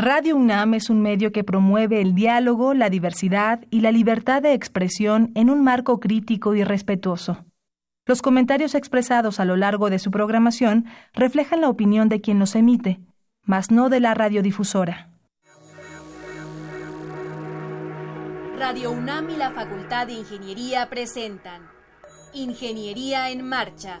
Radio UNAM es un medio que promueve el diálogo, la diversidad y la libertad de expresión en un marco crítico y respetuoso. Los comentarios expresados a lo largo de su programación reflejan la opinión de quien los emite, mas no de la radiodifusora. Radio UNAM y la Facultad de Ingeniería presentan Ingeniería en Marcha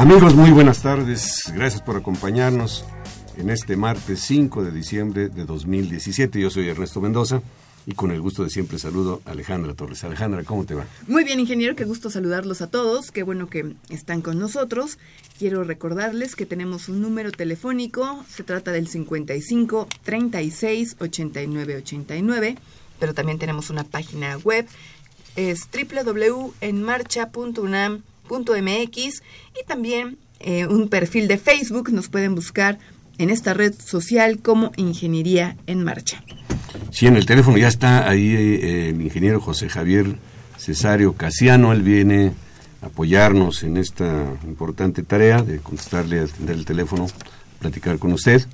Amigos, muy buenas tardes. Gracias por acompañarnos en este martes 5 de diciembre de 2017. Yo soy Ernesto Mendoza y con el gusto de siempre saludo a Alejandra Torres. Alejandra, ¿cómo te va? Muy bien, ingeniero, qué gusto saludarlos a todos. Qué bueno que están con nosotros. Quiero recordarles que tenemos un número telefónico, se trata del 55 36 89 89, pero también tenemos una página web, es www.enmarcha.unam mx y también eh, un perfil de Facebook. Nos pueden buscar en esta red social como Ingeniería en Marcha. Sí, en el teléfono ya está ahí eh, el ingeniero José Javier Cesario Casiano. Él viene a apoyarnos en esta importante tarea de contestarle, atender el teléfono, platicar con usted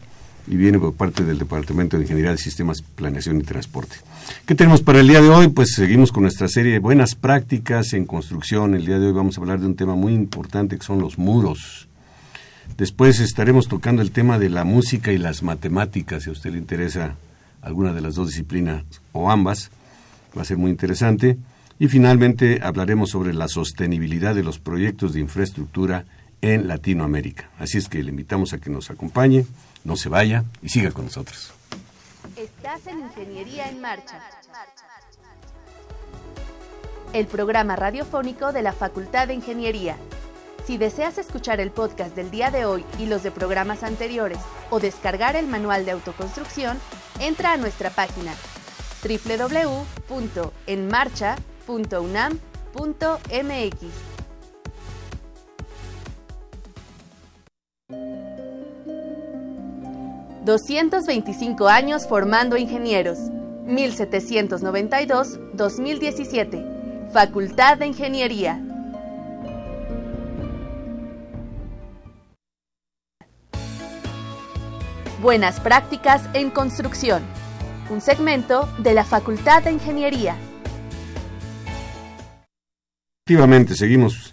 y viene por parte del Departamento de Ingeniería de Sistemas, Planeación y Transporte. ¿Qué tenemos para el día de hoy? Pues seguimos con nuestra serie de buenas prácticas en construcción. El día de hoy vamos a hablar de un tema muy importante que son los muros. Después estaremos tocando el tema de la música y las matemáticas, si a usted le interesa alguna de las dos disciplinas o ambas. Va a ser muy interesante. Y finalmente hablaremos sobre la sostenibilidad de los proyectos de infraestructura en Latinoamérica. Así es que le invitamos a que nos acompañe no se vaya y siga con nosotros. Estás en Ingeniería en Marcha. El programa radiofónico de la Facultad de Ingeniería. Si deseas escuchar el podcast del día de hoy y los de programas anteriores o descargar el manual de autoconstrucción, entra a nuestra página www.enmarcha.unam.mx. 225 años formando ingenieros. 1792-2017. Facultad de Ingeniería. Buenas prácticas en construcción. Un segmento de la Facultad de Ingeniería. Efectivamente, seguimos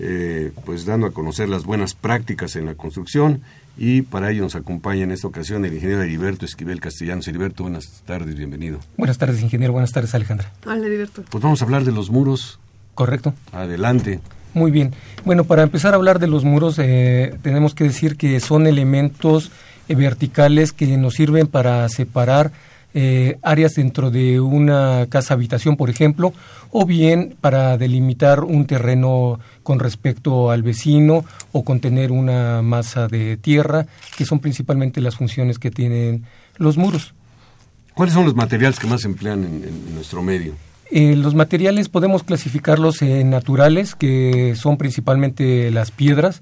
eh, pues dando a conocer las buenas prácticas en la construcción y para ello nos acompaña en esta ocasión el ingeniero Heriberto Esquivel Castellanos. Heriberto, buenas tardes, bienvenido. Buenas tardes, ingeniero. Buenas tardes, Alejandra. Hola, Heriberto. Pues vamos a hablar de los muros. Correcto. Adelante. Muy bien. Bueno, para empezar a hablar de los muros, eh, tenemos que decir que son elementos eh, verticales que nos sirven para separar eh, áreas dentro de una casa habitación, por ejemplo, o bien para delimitar un terreno con respecto al vecino o contener una masa de tierra, que son principalmente las funciones que tienen los muros. ¿Cuáles son los materiales que más se emplean en, nuestro medio? Eh, los materiales podemos clasificarlos en naturales, que son principalmente las piedras,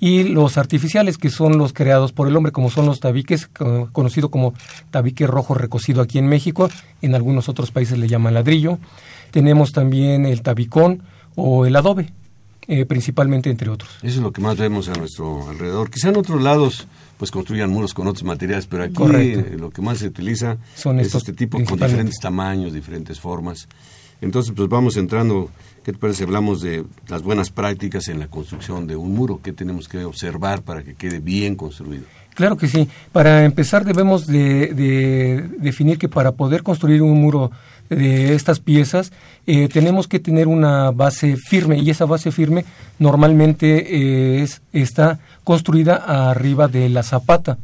y los artificiales que son los creados por el hombre, como son los tabiques, conocido como tabique rojo recocido aquí en México, en algunos otros países le llaman ladrillo. Tenemos también el tabicón o el adobe, eh, principalmente entre otros. Eso es lo que más vemos a nuestro alrededor. Quizá en otros lados pues construyan muros con otros materiales, pero aquí eh, lo que más se utiliza son es este tipo con diferentes tamaños, diferentes formas. Entonces, pues vamos entrando ¿Qué te parece? Hablamos de las buenas prácticas en la construcción de un muro. ¿Qué tenemos que observar para que quede bien construido? Claro que sí. Para empezar debemos de, definir que para poder construir un muro de estas piezas eh, tenemos que tener una base firme y esa base firme normalmente eh, es, está construida arriba de la zapata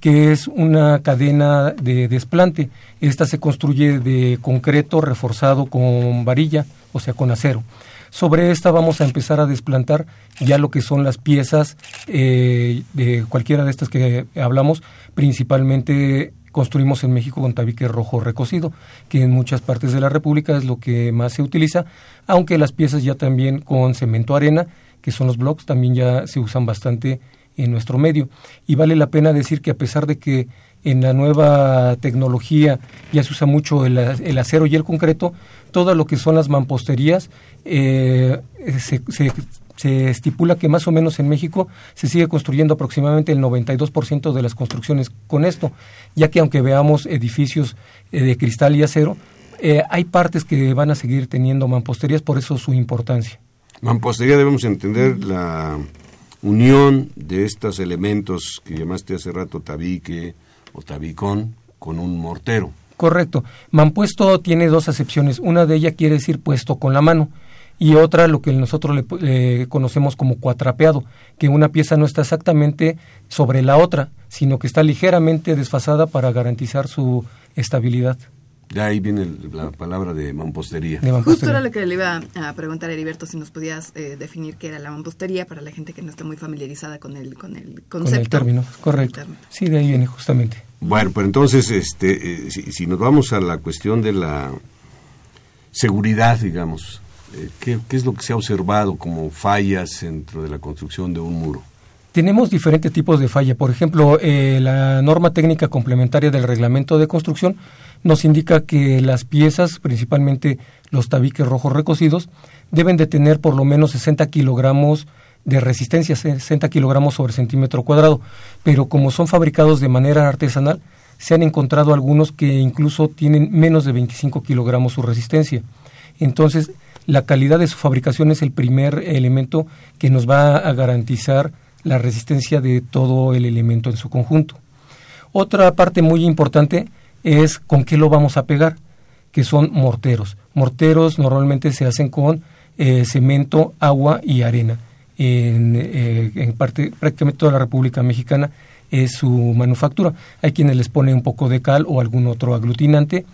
que es una cadena de desplante. Esta se construye de concreto reforzado con varilla, o sea, con acero. Sobre esta vamos a empezar a desplantar ya lo que son las piezas eh, de cualquiera de estas que hablamos, principalmente construimos en México con tabique rojo recocido, que en muchas partes de la República es lo que más se utiliza, aunque las piezas ya también con cemento arena, que son los blocks, también ya se usan bastante en nuestro medio. Y vale la pena decir que a pesar de que en la nueva tecnología ya se usa mucho el, acero y el concreto, todo lo que son las mamposterías eh, se, se, estipula que más o menos en México se sigue construyendo aproximadamente el 92% de las construcciones con esto, ya que aunque veamos edificios eh, de cristal y acero, eh, hay partes que van a seguir teniendo mamposterías, por eso su importancia. Mampostería debemos entender la unión de estos elementos que llamaste hace rato tabique o tabicón con un mortero. Correcto. Mampuesto tiene dos acepciones. Una de ellas quiere decir puesto con la mano y otra lo que nosotros le, conocemos como cuatrapeado, que una pieza no está exactamente sobre la otra, sino que está ligeramente desfasada para garantizar su estabilidad. De ahí viene la palabra de mampostería. Justo era lo que le iba a preguntar a Heriberto si nos podías eh, definir qué era la mampostería para la gente que no está muy familiarizada con el, con el concepto. Con el término, correcto. Sí, de ahí viene justamente. Bueno, pues entonces, este, eh, si, nos vamos a la cuestión de la seguridad, digamos, eh, ¿qué, ¿qué es lo que se ha observado como fallas dentro de la construcción de un muro? Tenemos diferentes tipos de falla. Por ejemplo, la norma técnica complementaria del reglamento de construcción nos indica que las piezas, principalmente los tabiques rojos recocidos, deben de tener por lo menos 60 kilogramos de resistencia, 60 kilogramos sobre centímetro cuadrado, pero como son fabricados de manera artesanal, se han encontrado algunos que incluso tienen menos de 25 kilogramos su resistencia. Entonces, la calidad de su fabricación es el primer elemento que nos va a garantizar la resistencia de todo el elemento en su conjunto. Otra parte muy importante es con qué lo vamos a pegar, que son morteros. Morteros normalmente se hacen con eh, cemento, agua y arena. En, eh, en, parte, prácticamente toda la República Mexicana es su manufactura. Hay quienes les ponen un poco de cal o algún otro aglutinante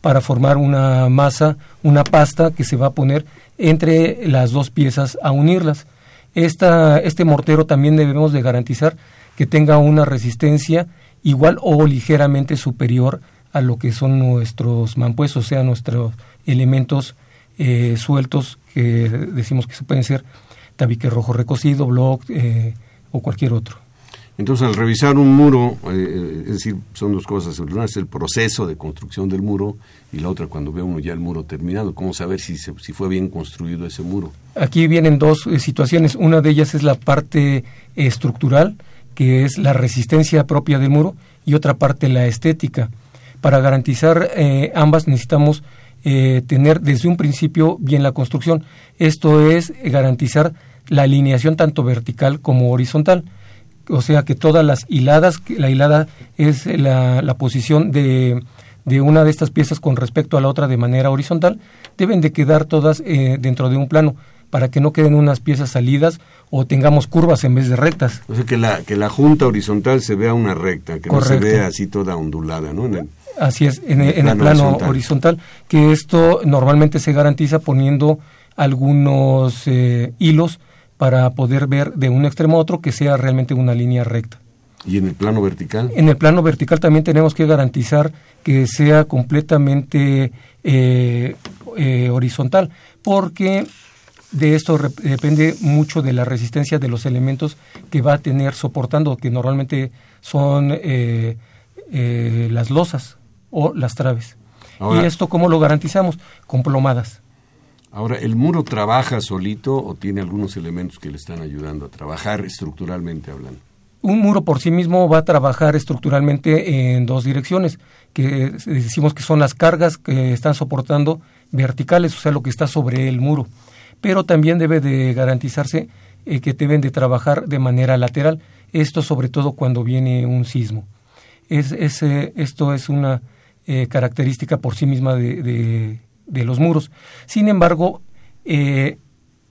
para formar una masa, una pasta que se va a poner entre las dos piezas a unirlas. Esta, este mortero también debemos de garantizar que tenga una resistencia igual o ligeramente superior a lo que son nuestros mampuestos, o sea, nuestros elementos eh, sueltos que decimos que se pueden ser tabique rojo recocido, block eh, o cualquier otro. Entonces, al revisar un muro, eh, es decir, son dos cosas. Una es el proceso de construcción del muro y la otra cuando ve uno ya el muro terminado. ¿Cómo saber si, si fue bien construido ese muro? Aquí vienen dos situaciones. Una de ellas es la parte estructural, que es la resistencia propia del muro, y otra parte la estética. Para garantizar eh, ambas necesitamos eh, tener desde un principio bien la construcción. Esto es garantizar la alineación tanto vertical como horizontal. O sea que todas las hiladas, la hilada es la, la posición de, de, una de estas piezas con respecto a la otra de manera horizontal, deben de quedar todas eh, dentro de un plano para que no queden unas piezas salidas o tengamos curvas en vez de rectas. O sea, que la, que la junta horizontal se vea una recta, que no se vea así toda ondulada, ¿no? Así es, en, el, plano, horizontal. que esto normalmente se garantiza poniendo algunos eh, hilos para poder ver de un extremo a otro que sea realmente una línea recta. ¿Y en el plano vertical? En el plano vertical también tenemos que garantizar que sea completamente eh, eh, horizontal, porque de esto depende mucho de la resistencia de los elementos que va a tener soportando, que normalmente son las losas o las traves. ¿Y esto cómo lo garantizamos? Con plomadas. Ahora, ¿el muro trabaja solito o tiene algunos elementos que le están ayudando a trabajar estructuralmente hablando? Un muro por sí mismo va a trabajar estructuralmente en dos direcciones, que decimos que son las cargas que están soportando verticales, o sea, lo que está sobre el muro. Pero también debe de garantizarse eh, que deben de trabajar de manera lateral, esto sobre todo cuando viene un sismo. Es, esto es una eh, característica por sí misma de, de, los muros. Sin embargo, eh,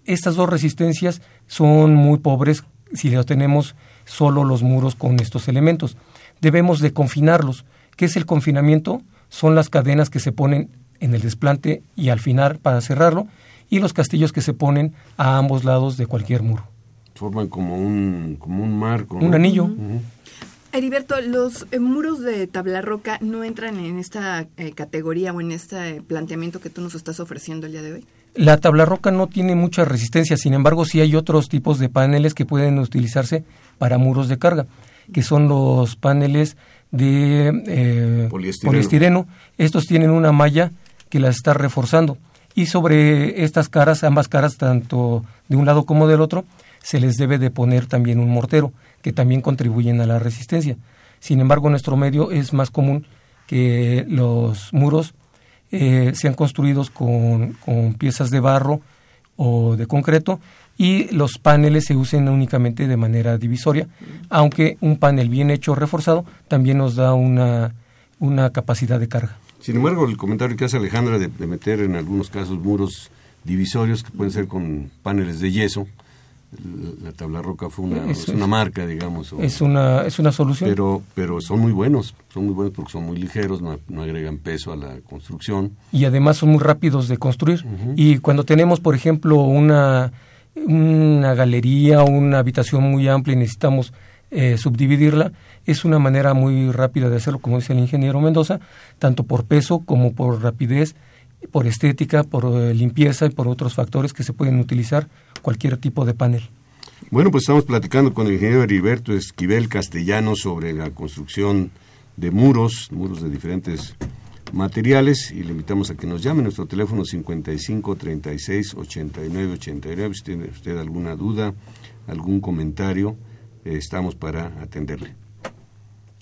estas dos resistencias son muy pobres si lo tenemos solo los muros con estos elementos. debemos de confinarlos. ¿Qué es el confinamiento? Son las cadenas que se ponen en el desplante y al final para cerrarlo y los castillos que se ponen a ambos lados de cualquier muro. Forman como un, como un marco. Un anillo. Heriberto, los eh, muros de tabla roca no entran en esta eh, categoría o en este planteamiento que tú nos estás ofreciendo el día de hoy. La tabla roca no tiene mucha resistencia, sin embargo sí hay otros tipos de paneles que pueden utilizarse para muros de carga, que son los paneles de eh, poliestireno. Estos tienen una malla que las está reforzando y sobre estas caras, ambas caras, tanto de un lado como del otro, se les debe de poner también un mortero que también contribuyen a la resistencia. Sin embargo, en nuestro medio es más común que los muros eh, sean construidos con, piezas de barro o de concreto y los paneles se usen únicamente de manera divisoria, aunque un panel bien hecho reforzado también nos da una, una capacidad de carga. Sin embargo, el comentario que hace Alejandra de, de meter en algunos casos muros divisorios que pueden ser con paneles de yeso, la tabla roca fue una, es, una marca, digamos. es, una, es una solución. Pero, pero son muy buenos, son muy buenos porque son muy ligeros, no, agregan peso a la construcción. Y además son muy rápidos de construir. Y cuando tenemos, por ejemplo, una, una galería o una habitación muy amplia y necesitamos eh, subdividirla, es una manera muy rápida de hacerlo, como dice el ingeniero Mendoza, tanto por peso como por rapidez, por estética, por eh, limpieza y por otros factores que se pueden utilizar cualquier tipo de panel. Bueno, pues estamos platicando con el ingeniero Heriberto Esquivel Castellano sobre la construcción de muros, muros de diferentes materiales y le invitamos a que nos llame nuestro teléfono 55 36 89 89 si tiene usted alguna duda, algún comentario, eh, estamos para atenderle.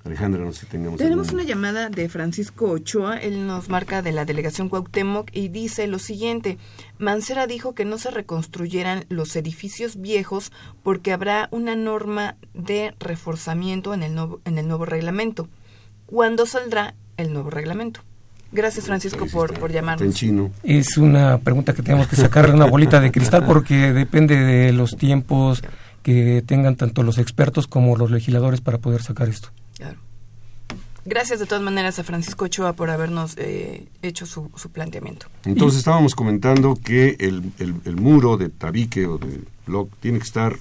Alejandra, no sé si tenemos. Tenemos una llamada de Francisco Ochoa, él nos marca de la delegación Cuauhtémoc y dice lo siguiente: Mancera dijo que no se reconstruyeran los edificios viejos porque habrá una norma de reforzamiento en el nuevo, en el nuevo reglamento. ¿Cuándo saldrá el nuevo reglamento? Gracias, Francisco, por, por llamarnos. Es una pregunta que tenemos que sacarle una bolita de cristal porque depende de los tiempos que tengan tanto los expertos como los legisladores para poder sacar esto. Gracias de todas maneras a Francisco Ochoa por habernos eh, hecho su, planteamiento. Entonces estábamos comentando que el, el, muro de tabique o de block tiene que estar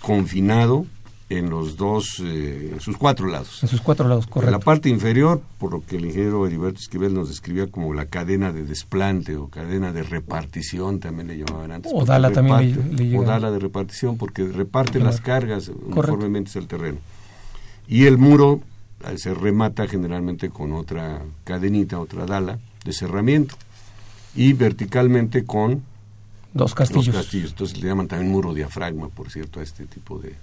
confinado en los dos, eh, en sus cuatro lados. En sus cuatro lados, correcto. En la parte inferior, por lo que el ingeniero Heriberto Esquivel nos describía como la cadena de desplante o cadena de repartición, también le llamaban antes. O dala también le, O dala de repartición, porque reparte las cargas uniformemente el terreno. Y el muro se remata generalmente con otra cadenita, otra dala de cerramiento. Y verticalmente con dos castillos. castillos. Entonces le llaman también muro diafragma, por cierto, a este tipo de,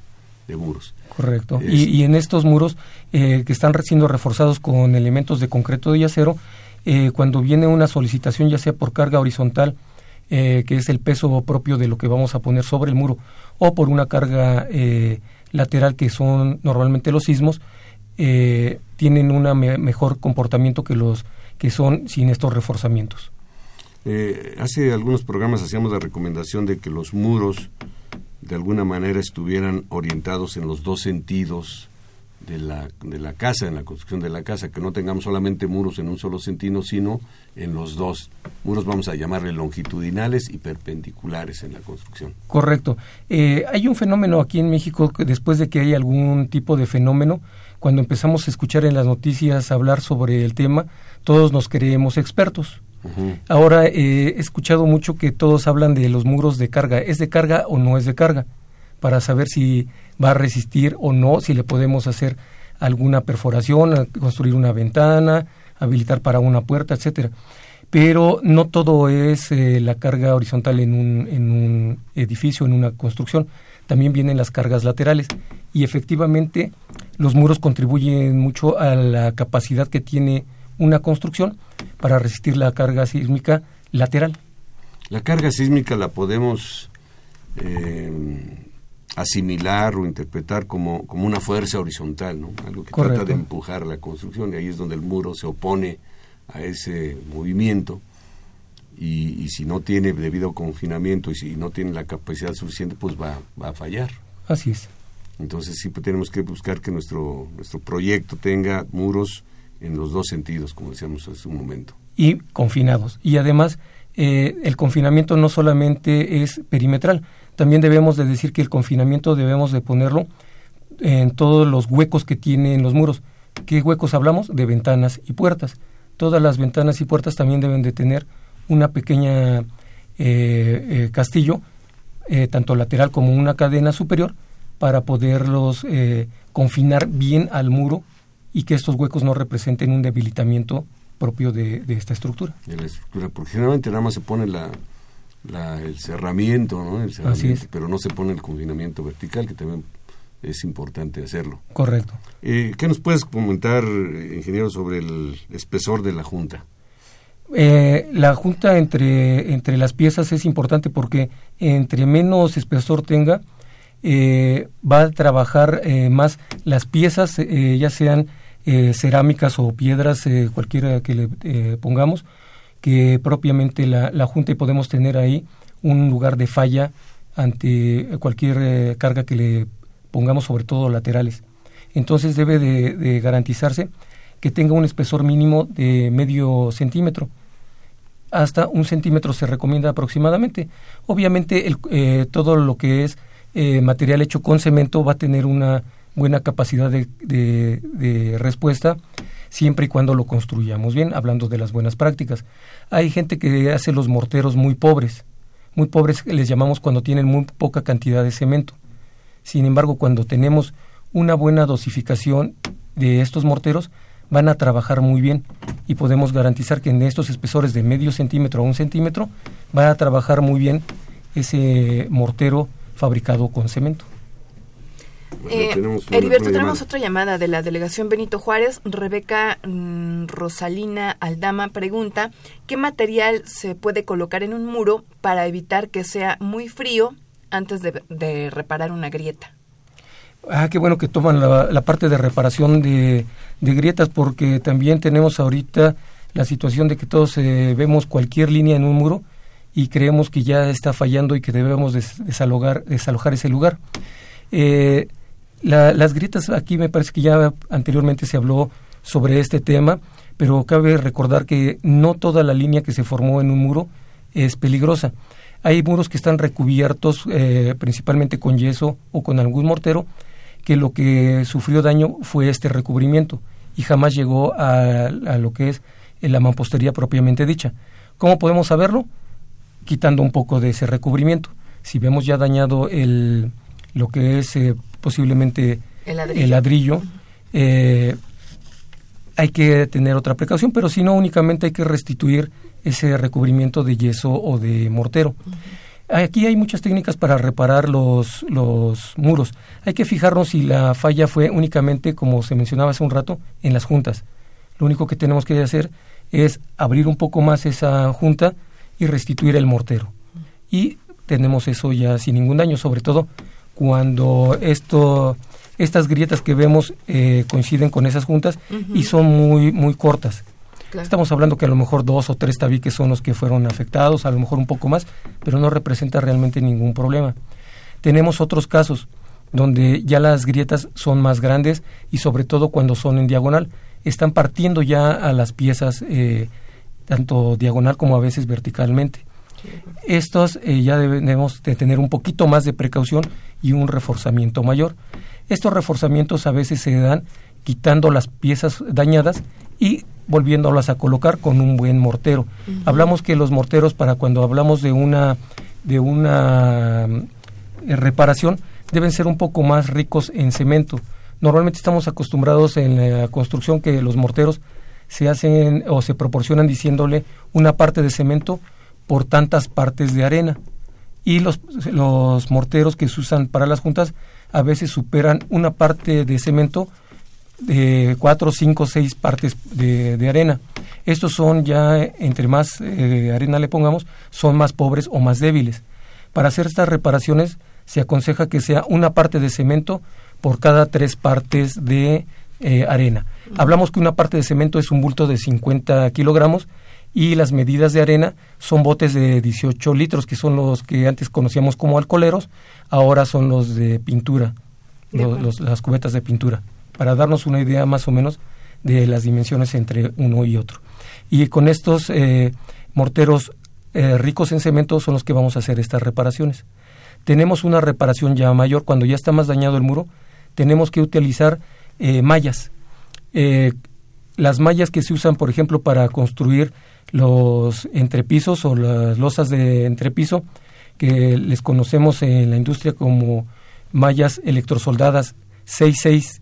muros. Correcto. Y, en estos muros eh, que están siendo reforzados con elementos de concreto y acero, eh, cuando viene una solicitación, ya sea por carga horizontal, que es el peso propio de lo que vamos a poner sobre el muro, o por una carga lateral que son normalmente los sismos, eh, tienen un mejor comportamiento que los que son sin estos reforzamientos. Eh, hace algunos programas hacíamos la recomendación de que los muros de alguna manera estuvieran orientados en los dos sentidos de la, de la casa, en la construcción de la casa, que no tengamos solamente muros en un solo sentido, sino en los dos. Muros vamos a llamarle longitudinales y perpendiculares en la construcción. Correcto. Eh, hay un fenómeno aquí en México que después de que hay algún tipo de fenómeno, cuando empezamos a escuchar en las noticias hablar sobre el tema, todos nos creemos expertos. Ahora eh, he escuchado mucho que todos hablan de los muros de carga. ¿Es de carga o no es de carga? Para saber si va a resistir o no, si le podemos hacer alguna perforación, construir una ventana, habilitar para una puerta, etcétera. Pero no todo es eh, la carga horizontal en un, en un edificio, en una construcción. También vienen las cargas laterales. Y efectivamente, los muros contribuyen mucho a la capacidad que tiene una construcción para resistir la carga sísmica lateral. La carga sísmica la podemos eh, asimilar o interpretar como, como una fuerza horizontal, ¿no? algo que trata de empujar la construcción y ahí es donde el muro se opone a ese movimiento y, si no tiene debido confinamiento y si no tiene la capacidad suficiente pues va, va a fallar. Así es. Entonces sí pues, tenemos que buscar que nuestro, nuestro proyecto tenga muros en los dos sentidos, como decíamos hace un momento. Y confinados. Y además, eh, el confinamiento no solamente es perimetral, también debemos de decir que el confinamiento debemos de ponerlo en todos los huecos que tienen los muros. ¿Qué huecos hablamos? De ventanas y puertas. Todas las ventanas y puertas también deben de tener una pequeña eh, eh, castillo, tanto lateral como una cadena superior, para poderlos confinar bien al muro y que estos huecos no representen un debilitamiento propio de, esta estructura. De la estructura, porque generalmente nada más se pone la, el cerramiento, ¿no? El cerramiento, pero no se pone el confinamiento vertical, que también es importante hacerlo. Correcto. Eh, ¿Qué nos puedes comentar, ingeniero, sobre el espesor de la junta? Eh, la junta entre, entre las piezas es importante porque entre menos espesor tenga, eh, va a trabajar más las piezas, ya sean eh, cerámicas o piedras, eh, cualquiera que le eh, pongamos, que propiamente la, la, Junta y podemos tener ahí un lugar de falla ante cualquier carga que le pongamos, sobre todo laterales. Entonces debe de, garantizarse que tenga un espesor mínimo de medio centímetro. Hasta un centímetro se recomienda aproximadamente. Obviamente el, todo lo que es material hecho con cemento va a tener una buena capacidad de, de, respuesta siempre y cuando lo construyamos bien, hablando de las buenas prácticas. Hay gente que hace los morteros muy pobres, muy pobres les llamamos cuando tienen muy poca cantidad de cemento. Sin embargo, cuando tenemos una buena dosificación de estos morteros, van a trabajar muy bien y podemos garantizar que en estos espesores de medio centímetro a un centímetro va a trabajar muy bien ese mortero fabricado con cemento. Eh, Heriberto, tenemos otra llamada de la delegación Benito Juárez. Rebeca mm, Rosalina Aldama pregunta, ¿qué material se puede colocar en un muro para evitar que sea muy frío antes de, reparar una grieta? Ah, qué bueno que toman la, parte de reparación de, grietas porque también tenemos ahorita la situación de que todos eh, vemos cualquier línea en un muro y creemos que ya está fallando y que debemos desalojar, ese lugar. Eh, las grietas, aquí me parece que ya anteriormente se habló sobre este tema, pero cabe recordar que no toda la línea que se formó en un muro es peligrosa. Hay muros que están recubiertos eh, principalmente con yeso o con algún mortero, que lo que sufrió daño fue este recubrimiento y jamás llegó a lo que es la mampostería propiamente dicha. ¿Cómo podemos saberlo? Quitando un poco de ese recubrimiento. Si vemos ya dañado el, lo que es eh, posiblemente el ladrillo, eh, hay que tener otra precaución, pero si no, únicamente hay que restituir ese recubrimiento de yeso o de mortero. Aquí hay muchas técnicas para reparar los, los muros. Hay que fijarnos si la falla fue únicamente, como se mencionaba hace un rato, en las juntas. Lo único que tenemos que hacer es abrir un poco más esa junta y restituir el mortero. Y tenemos eso ya sin ningún daño, sobre todo cuando esto, estas grietas que vemos eh, coinciden con esas juntas y son muy, muy cortas. Estamos hablando que a lo mejor dos o tres tabiques son los que fueron afectados, a lo mejor un poco más, pero no representa realmente ningún problema. Tenemos otros casos donde ya las grietas son más grandes y sobre todo cuando son en diagonal. Están partiendo ya a las piezas eh, tanto diagonal como a veces verticalmente. Estos eh, ya debemos de tener un poquito más de precaución y un reforzamiento mayor. Estos reforzamientos a veces se dan quitando las piezas dañadas y volviéndolas a colocar con un buen mortero. Hablamos que los morteros para cuando hablamos de una de una eh, reparación deben ser un poco más ricos en cemento. Normalmente estamos acostumbrados en la construcción que los morteros se hacen o se proporcionan diciéndole una parte de cemento por tantas partes de arena. Y los, los morteros que se usan para las juntas a veces superan una parte de cemento de cuatro, cinco, seis partes de, de arena. Estos son ya, entre más eh, arena le pongamos, son más pobres o más débiles. Para hacer estas reparaciones se aconseja que sea una parte de cemento por cada tres partes de eh, arena. Hablamos que una parte de cemento es un bulto de 50 kilogramos y las medidas de arena son botes de 18 litros, que son los que antes conocíamos como alcoholeros, ahora son los de pintura. las cubetas de pintura, para darnos una idea más o menos de las dimensiones entre uno y otro. Y con estos eh, morteros eh, ricos en cemento son los que vamos a hacer estas reparaciones. Tenemos una reparación ya mayor, cuando ya está más dañado el muro, tenemos que utilizar eh, mallas. las mallas que se usan, por ejemplo, para construir los entrepisos o las losas de entrepiso, que les conocemos en la industria como mallas electrosoldadas 66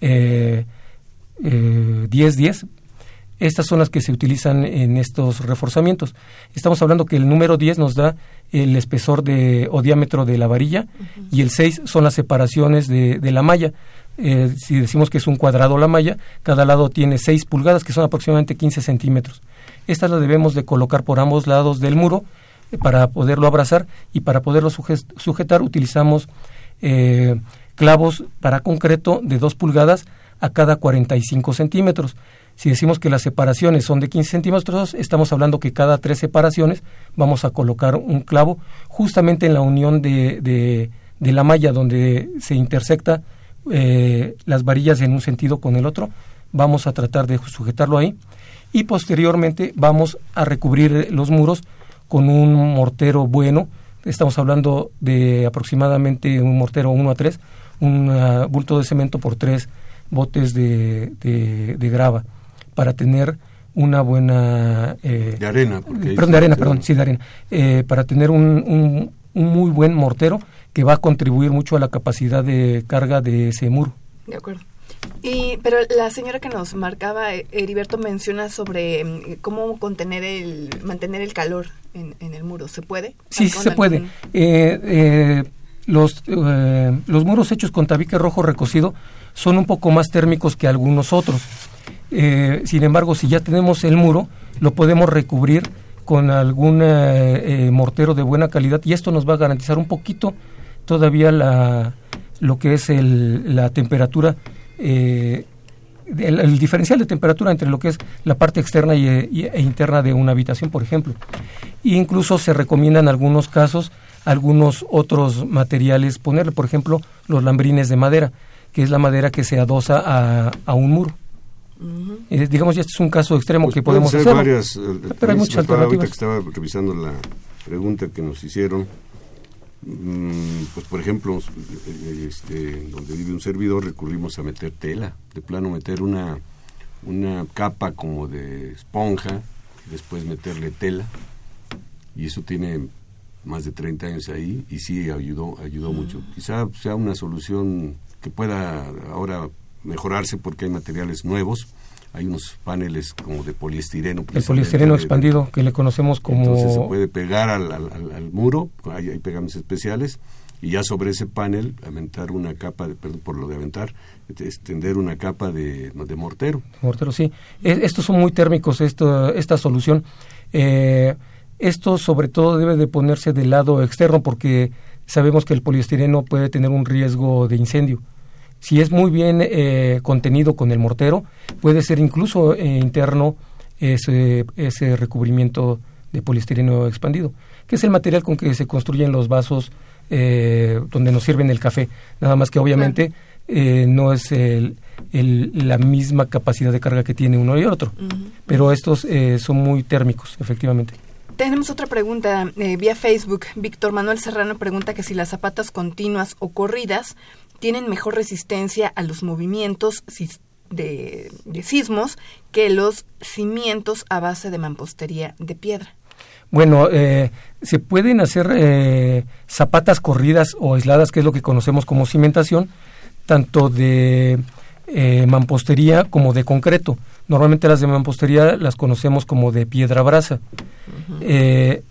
eh, 10-10. Estas son las que se utilizan en estos reforzamientos. Estamos hablando que el número 10 nos da el espesor de, o diámetro de la varilla y el 6 son las separaciones de, de la malla. Eh, si decimos que es un cuadrado la malla, cada lado tiene 6 pulgadas, que son aproximadamente 15 centímetros. Estas las debemos de colocar por ambos lados del muro eh, para poderlo abrazar y para poderlo sujetar utilizamos eh, clavos para concreto de 2 pulgadas a cada 45 centímetros. Si decimos que las separaciones son de 15 centímetros, estamos hablando que cada tres separaciones vamos a colocar un clavo justamente en la unión de, de, la malla donde se intersecta eh, las varillas en un sentido con el otro. Vamos a tratar de sujetarlo ahí y posteriormente vamos a recubrir los muros con un mortero bueno. Estamos hablando de aproximadamente un mortero 1 a 3, un ah, bulto de cemento por 3 botes de, de, grava para tener una buena... Eh, de arena. Perdón, de arena, perdón, sí, de arena. Eh, para tener un, un, un, muy buen mortero que va a contribuir mucho a la capacidad de carga de ese muro. De acuerdo. Y, pero la señora que nos marcaba, eh, Heriberto, menciona sobre mm, cómo contener el, mantener el calor en, en el muro. ¿Se puede? Sí, sí se puede. Eh, eh, los, eh, los muros hechos con tabique rojo recocido son un poco más térmicos que algunos otros. Sin embargo, si ya tenemos el muro, lo podemos recubrir con algún mortero de buena calidad y esto nos va a garantizar un poquito todavía la, lo que es el, la temperatura, el, diferencial de temperatura entre lo que es la parte externa y, e interna de una habitación, por ejemplo. E incluso se recomiendan en algunos casos algunos otros materiales ponerle, por ejemplo, los lambrines de madera, que es la madera que se adosa a, a un muro. Eh, digamos, ya este es un caso extremo pues que podemos hacer. Varias, eh, pero hay muchas alternativas. que estaba revisando la pregunta que nos hicieron, pues por ejemplo, eh, este, donde vive un servidor recurrimos a meter tela, de plano meter una, una capa como de esponja y después meterle tela y eso tiene más de 30 años ahí y sí ayudó, ayudó mucho. Quizá sea una solución que pueda ahora mejorarse porque hay materiales nuevos. Hay unos paneles como de poliestireno. El poliestireno expandido, que le conocemos como... Entonces se puede pegar al, al, muro, hay, hay pegamentos especiales, y ya sobre ese panel aventar una capa, de, perdón por lo de aventar, extender una capa de, de mortero. Mortero, sí. E, estos son muy térmicos, esto, esta solución. Eh, esto sobre todo debe de ponerse del lado externo porque sabemos que el poliestireno puede tener un riesgo de incendio. Si es muy bien eh, contenido con el mortero, puede ser incluso eh, interno ese, ese recubrimiento de poliestireno expandido, que es el material con que se construyen los vasos eh, donde nos sirven el café. Nada más que obviamente no es el, la misma capacidad de carga que tiene uno y otro, pero estos son muy térmicos, efectivamente. Tenemos otra pregunta eh, vía Facebook. Víctor Manuel Serrano pregunta que si las zapatas continuas o corridas tienen mejor resistencia a los movimientos de, sismos que los cimientos a base de mampostería de piedra. Bueno, eh, se pueden hacer eh, zapatas corridas o aisladas, que es lo que conocemos como cimentación, tanto de mampostería como de concreto. Normalmente las de mampostería las conocemos como de piedra brasa. Eh,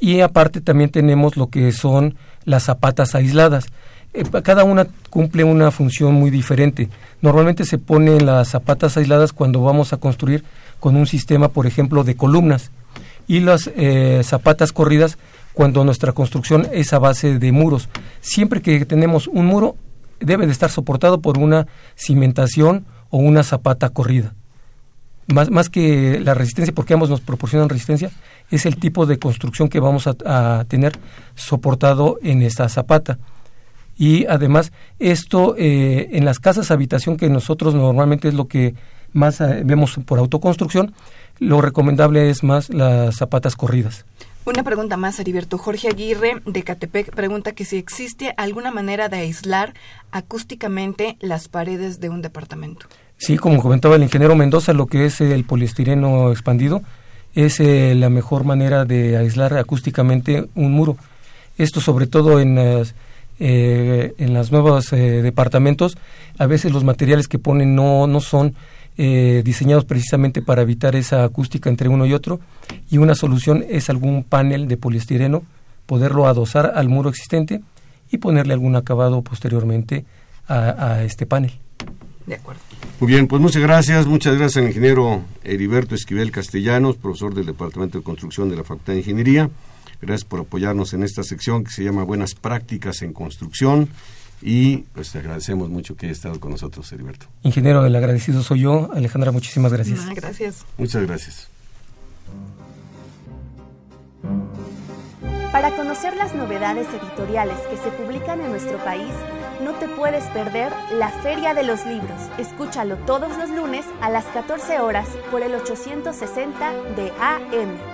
y aparte también tenemos lo que son las zapatas aisladas. Eh, cada una cumple una función muy diferente. Normalmente se ponen las zapatas aisladas cuando vamos a construir con un sistema, por ejemplo, de columnas. Y las eh, zapatas corridas cuando nuestra construcción es a base de muros. Siempre que tenemos un muro, debe de estar soportado por una cimentación o una zapata corrida más, más que la resistencia, porque ambos nos proporcionan resistencia, es el tipo de construcción que vamos a, tener soportado en esta zapata. Y además, esto eh, en las casas habitación, que nosotros normalmente es lo que más eh, vemos por autoconstrucción, lo recomendable es más las zapatas corridas. Una pregunta más, Heriberto. Jorge Aguirre de Catepec pregunta que si existe alguna manera de aislar acústicamente las paredes de un departamento. Sí, como comentaba el ingeniero Mendoza, lo que es el poliestireno expandido es eh, la mejor manera de aislar acústicamente un muro. Esto sobre todo en las, eh, en los nuevos eh, departamentos, a veces los materiales que ponen no, no son eh, diseñados precisamente para evitar esa acústica entre uno y otro y una solución es algún panel de poliestireno, poderlo adosar al muro existente y ponerle algún acabado posteriormente a, este panel. De acuerdo. Muy bien, pues muchas gracias. Muchas gracias al ingeniero Heriberto Esquivel Castellanos, profesor del Departamento de Construcción de la Facultad de Ingeniería. Gracias por apoyarnos en esta sección que se llama Buenas Prácticas en Construcción. Y pues te agradecemos mucho que hayas estado con nosotros, Heriberto. Ingeniero, el agradecido soy yo. Alejandra, muchísimas gracias. Ah, gracias. Muchas gracias. Para conocer las novedades editoriales que se publican en nuestro país, no te puedes perder la Feria de los Libros. Escúchalo todos los lunes a las 14 horas por el 860 de AM.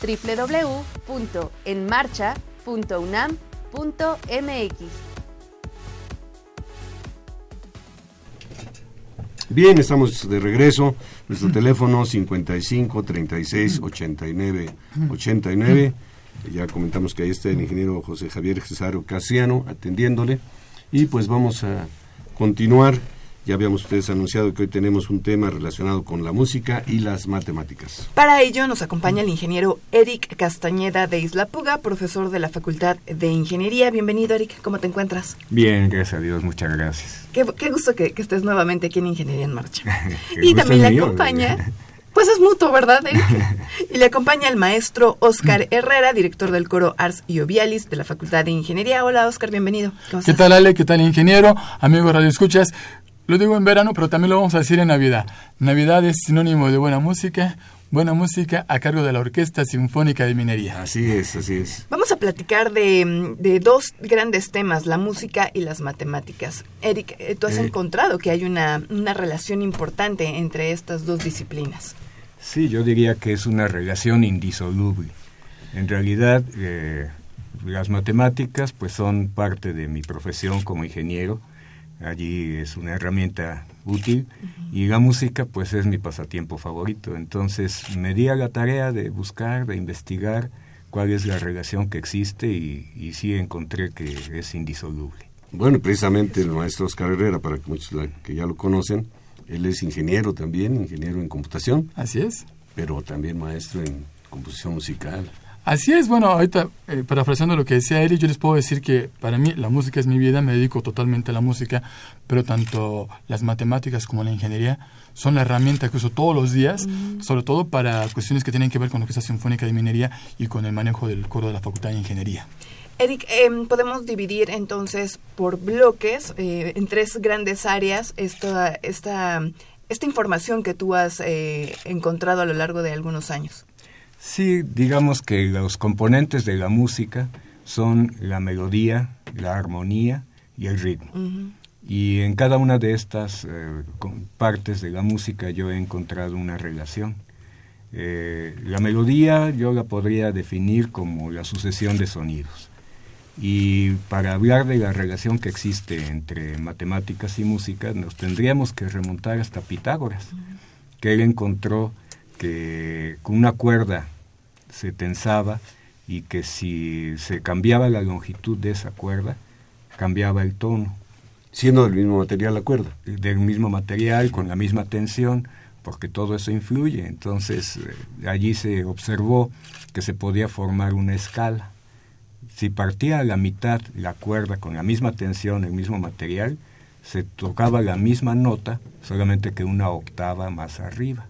www.enmarcha.unam.mx. Bien, estamos de regreso. Nuestro teléfono 55 36 89 89. Ya comentamos que ahí está el ingeniero José Javier Cesario Casiano atendiéndole. Y pues vamos a continuar. Ya habíamos ustedes anunciado que hoy tenemos un tema relacionado con la música y las matemáticas. Para ello nos acompaña el ingeniero Eric Castañeda de Isla Puga, profesor de la Facultad de Ingeniería. Bienvenido, Eric. ¿Cómo te encuentras? Bien, gracias a Dios. Muchas gracias. Qué, gusto que, estés nuevamente aquí en Ingeniería en Marcha. y también le acompaña... Pues es mutuo, ¿verdad, y le acompaña el maestro Oscar Herrera, director del coro Ars y Ovialis de la Facultad de Ingeniería. Hola, Oscar, bienvenido. ¿Qué tal, Ale? ¿Qué tal, ingeniero? Amigo Radio Escuchas. Lo digo en verano, pero también lo vamos a decir en Navidad. Navidad es sinónimo de buena música, buena música a cargo de la Orquesta Sinfónica de Minería. Así es, así es. Vamos a platicar de, dos grandes temas, la música y las matemáticas. Eric, eh, tú has eh. encontrado que hay una, una relación importante entre estas dos disciplinas. Sí, yo diría que es una relación indisoluble. En realidad, eh, las matemáticas pues son parte de mi profesión como ingeniero. Allí es una herramienta útil y la música pues es mi pasatiempo favorito. Entonces me di a la tarea de buscar, de investigar cuál es la relación que existe y, y sí encontré que es indisoluble. Bueno, precisamente el maestro Oscar Herrera, para muchos que ya lo conocen, él es ingeniero también, ingeniero en computación. Así es. Pero también maestro en composición musical. Así es, bueno, ahorita, eh, parafraseando lo que decía Eric, yo les puedo decir que para mí la música es mi vida, me dedico totalmente a la música, pero tanto las matemáticas como la ingeniería son la herramienta que uso todos los días, mm. sobre todo para cuestiones que tienen que ver con la Orquesta Sinfónica de Minería y con el manejo del coro de la Facultad de Ingeniería. Eric, em, podemos dividir entonces por bloques eh, en tres grandes áreas esta, esta, esta información que tú has eh, encontrado a lo largo de algunos años. Sí, digamos que los componentes de la música son la melodía, la armonía y el ritmo. Y en cada una de estas eh, partes de la música yo he encontrado una relación. Eh, la melodía yo la podría definir como la sucesión de sonidos. Y para hablar de la relación que existe entre matemáticas y música, nos tendríamos que remontar hasta Pitágoras, que él encontró que con una cuerda se tensaba y que si se cambiaba la longitud de esa cuerda, cambiaba el tono. Siendo del mismo material la cuerda. Del mismo material, con la misma tensión, porque todo eso influye. Entonces, eh, allí se observó que se podía formar una escala. Si partía a la mitad la cuerda con la misma tensión, el mismo material, se tocaba la misma nota, solamente que una octava más arriba.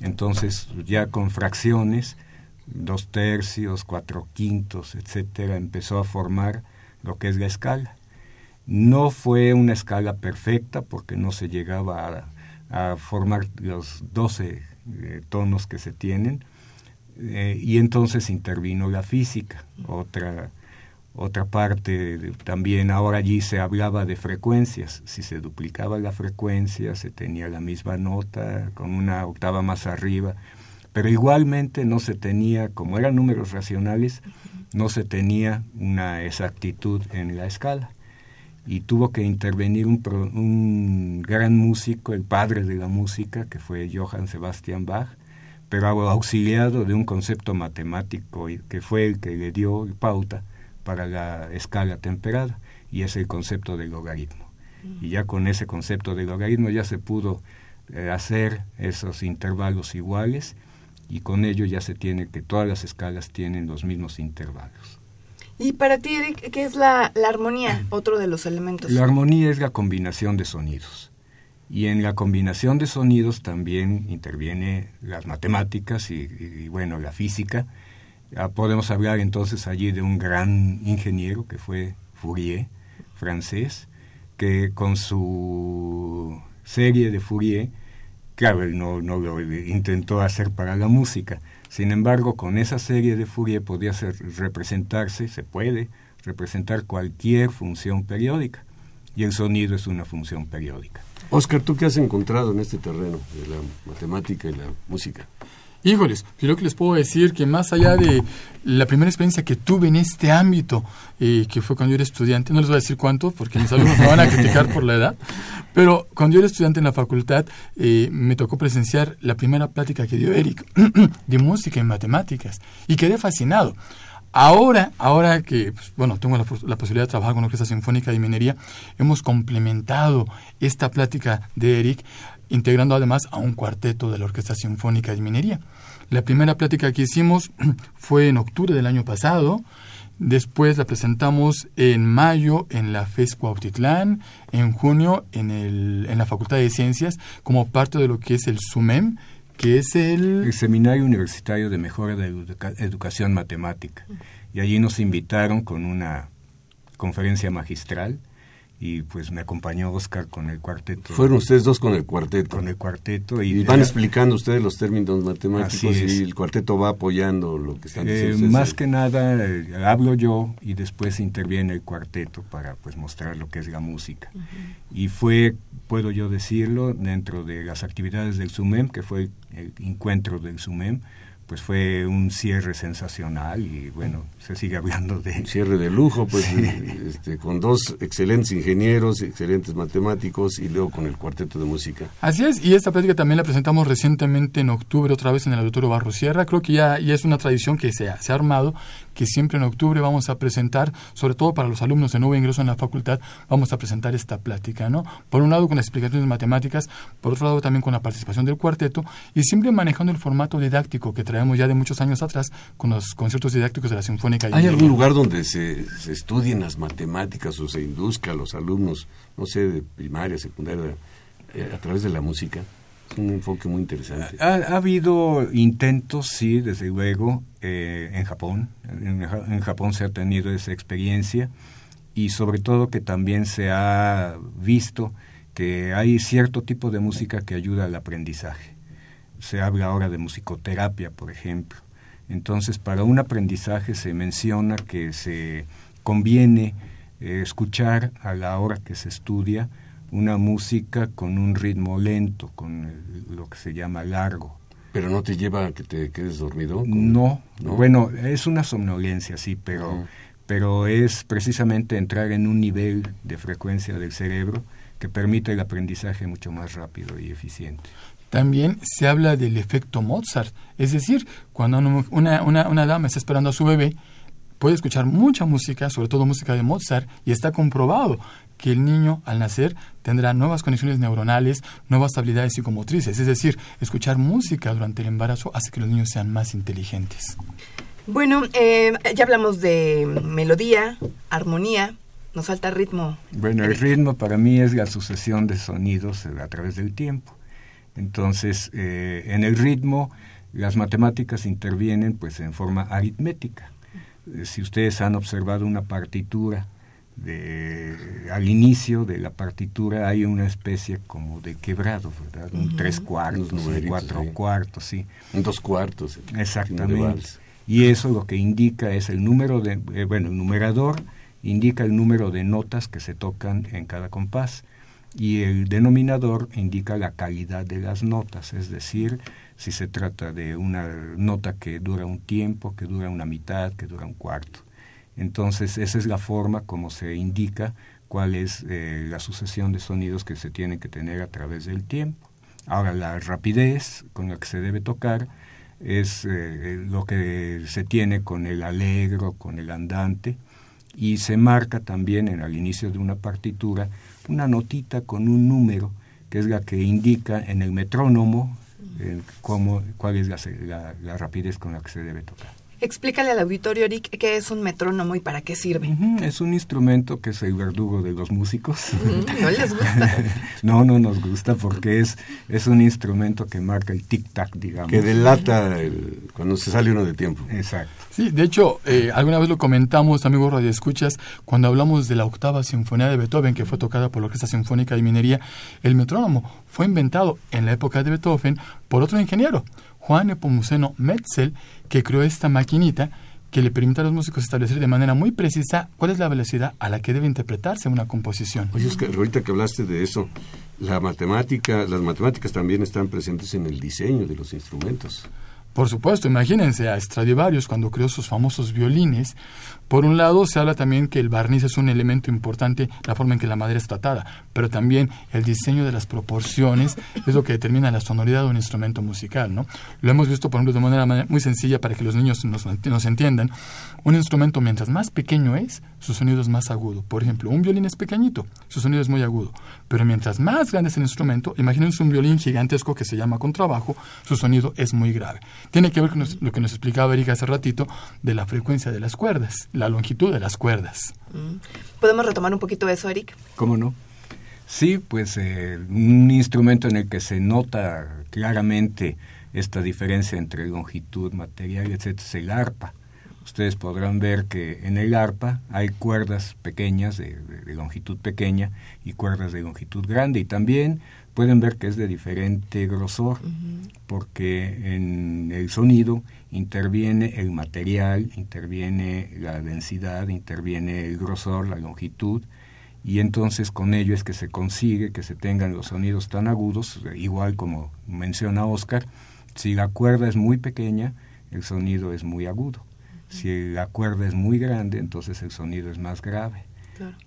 Entonces, ya con fracciones, dos tercios, cuatro quintos, etcétera, empezó a formar lo que es la escala. No fue una escala perfecta porque no se llegaba a, formar los 12 eh, tonos que se tienen eh, y entonces intervino la física, otra otra parte también ahora allí se hablaba de frecuencias si se duplicaba la frecuencia se tenía la misma nota con una octava más arriba pero igualmente no se tenía, como eran números racionales, no se tenía una exactitud en la escala. Y tuvo que intervenir un, un gran músico, el padre de la música, que fue Johann Sebastian Bach, pero auxiliado de un concepto matemático que fue el que le dio pauta para la escala temperada, y es el concepto del logaritmo. Y ya con ese concepto del logaritmo ya se pudo eh, hacer esos intervalos iguales y con ello ya se tiene que todas las escalas tienen los mismos intervalos. Y para ti, Eric, ¿qué es la, armonía? Otro de los elementos. La armonía es la combinación de sonidos. Y en la combinación de sonidos también interviene las matemáticas y, bueno, la física. Ah, podemos hablar entonces allí de un gran ingeniero que fue Fourier, francés, que con su serie de Fourier Claro, él no, no lo intentó hacer para la música. Sin embargo, con esa serie de Fourier podía ser, representarse, se puede representar cualquier función periódica. Y el sonido es una función periódica. Oscar, ¿tú qué has encontrado en este terreno de la matemática y la música? Híjoles, yo que les puedo decir que más allá de la primera experiencia que tuve en este ámbito, eh, que fue cuando yo era estudiante, no les voy a decir cuánto porque mis alumnos me van a criticar por la edad, pero cuando yo era estudiante en la facultad eh, me tocó presenciar la primera plática que dio Eric de música y matemáticas y quedé fascinado. Ahora, ahora que, pues, bueno, tengo la, posibilidad de trabajar con Orquesta Sinfónica de Minería, hemos complementado esta plática de Eric integrando además a un cuarteto de la Orquesta Sinfónica de Minería. La primera plática que hicimos fue en octubre del año pasado, después la presentamos en mayo en la FES Cuautitlán, en junio en, el, en la Facultad de Ciencias como parte de lo que es el SUMEM, que es el... El Seminario Universitario de Mejora de Educación Matemática. Y allí nos invitaron con una conferencia magistral y pues me acompañó Oscar con el cuarteto. Fueron ustedes dos con el cuarteto. Con el cuarteto. Y, van explicando ustedes los términos matemáticos y el cuarteto va apoyando lo que están eh, diciendo. más que nada eh, hablo yo y después interviene el cuarteto para pues mostrar lo que es la música. Y fue, puedo yo decirlo, dentro de las actividades del SUMEM, que fue el encuentro del SUMEM, pues fue un cierre sensacional y bueno, se sigue hablando de... Un cierre de lujo, pues este, con dos excelentes ingenieros, excelentes matemáticos y luego con el cuarteto de música. Así es, y esta plática también la presentamos recientemente en octubre otra vez en el Auditorio Barro Sierra, creo que ya, ya es una tradición que se ha, se ha armado, que siempre en octubre vamos a presentar, sobre todo para los alumnos de nuevo ingreso en la facultad, vamos a presentar esta plática, ¿no? Por un lado con las explicaciones matemáticas, por otro lado también con la participación del cuarteto y siempre manejando el formato didáctico que traemos ya de muchos años atrás con los conciertos didácticos de la Sinfónica. ¿Hay algún lugar donde se, se, estudien las matemáticas o se induzca a los alumnos, no sé, de primaria, secundaria, eh, a través de la música? Un enfoque muy interesante. Ha, habido intentos, sí, desde luego, eh, en Japón. En, en, Japón se ha tenido esa experiencia y sobre todo que también se ha visto que hay cierto tipo de música que ayuda al aprendizaje. Se habla ahora de musicoterapia, por ejemplo. Entonces, para un aprendizaje se menciona que se conviene eh, escuchar a la hora que se estudia una música con un ritmo lento, con lo que se llama largo. ¿Pero no te lleva a que te quedes dormido? No, bueno, es una somnolencia, sí, pero, pero es precisamente entrar en un nivel de frecuencia del cerebro que permite el aprendizaje mucho más rápido y eficiente. También se habla del efecto Mozart, es decir, cuando una, una, una dama está esperando a su bebé, puede escuchar mucha música, sobre todo música de Mozart, y está comprobado que el niño al nacer tendrá nuevas conexiones neuronales, nuevas habilidades psicomotrices. Es decir, escuchar música durante el embarazo hace que los niños sean más inteligentes. Bueno, eh, ya hablamos de melodía, armonía, nos falta ritmo. Bueno, el ritmo para mí es la sucesión de sonidos a través del tiempo. Entonces, eh, en el ritmo, las matemáticas intervienen pues en forma aritmética. Eh, si ustedes han observado una partitura, de, al inicio de la partitura hay una especie como de quebrado, ¿verdad? Un tres cuartos, cuatro cuartos, sí. Un dos cuartos. Exactamente. Y eso lo que indica es el número de, eh, bueno, el numerador indica el número de notas que se tocan en cada compás y el denominador indica la calidad de las notas, es decir, si se trata de una nota que dura un tiempo, que dura una mitad, que dura un cuarto. Entonces, esa es la forma como se indica cuál es eh, la sucesión de sonidos que se tienen que tener a través del tiempo. Ahora, la rapidez con la que se debe tocar es eh, lo que se tiene con el alegro, con el andante, y se marca también en el inicio de una partitura una notita con un número que es la que indica en el metrónomo eh, cómo, cuál es la rapidez con la que se debe tocar. Explícale al auditorio, Eric, qué es un metrónomo y para qué sirve. Es un instrumento que es el verdugo de los músicos. ¿No les gusta? no, no nos gusta porque es, es un instrumento que marca el tic-tac, digamos. Que delata cuando se sale uno de tiempo. Exacto. Sí, de hecho, eh, alguna vez lo comentamos, amigos radioescuchas, cuando hablamos de la octava sinfonía de Beethoven, que fue tocada por la Orquesta Sinfónica de Minería, el metrónomo fue inventado en la época de Beethoven por otro ingeniero, Juan Epomuceno Metzel, que creó esta maquinita que le permite a los músicos establecer de manera muy precisa cuál es la velocidad a la que debe interpretarse una composición. Oye, que ahorita que hablaste de eso, la matemática, las matemáticas también están presentes en el diseño de los instrumentos. Por supuesto, imagínense a Stradivarius cuando creó sus famosos violines. Por un lado, se habla también que el barniz es un elemento importante, la forma en que la madera es tratada, pero también el diseño de las proporciones es lo que determina la sonoridad de un instrumento musical, ¿no? Lo hemos visto, por ejemplo, de manera muy sencilla para que los niños nos, nos entiendan. Un instrumento, mientras más pequeño es, su sonido es más agudo. Por ejemplo, un violín es pequeñito, su sonido es muy agudo. Pero mientras más grande es el instrumento, imagínense un violín gigantesco que se llama contrabajo, su sonido es muy grave. Tiene que ver con lo que nos explicaba Erika hace ratito de la frecuencia de las cuerdas, la longitud de las cuerdas. Mm. ¿Podemos retomar un poquito eso, Eric? ¿Cómo no? Sí, pues eh, un instrumento en el que se nota claramente esta diferencia entre longitud, material, etc., es el arpa ustedes podrán ver que en el arpa hay cuerdas pequeñas de, longitud pequeña y cuerdas de longitud grande y también pueden ver que es de diferente grosor porque en el sonido interviene el material, interviene la densidad, interviene el grosor, la longitud y entonces con ello es que se consigue que se tengan los sonidos tan agudos, igual como menciona Oscar, si la cuerda es muy pequeña, el sonido es muy agudo. Si la cuerda es muy grande, entonces el sonido es más grave.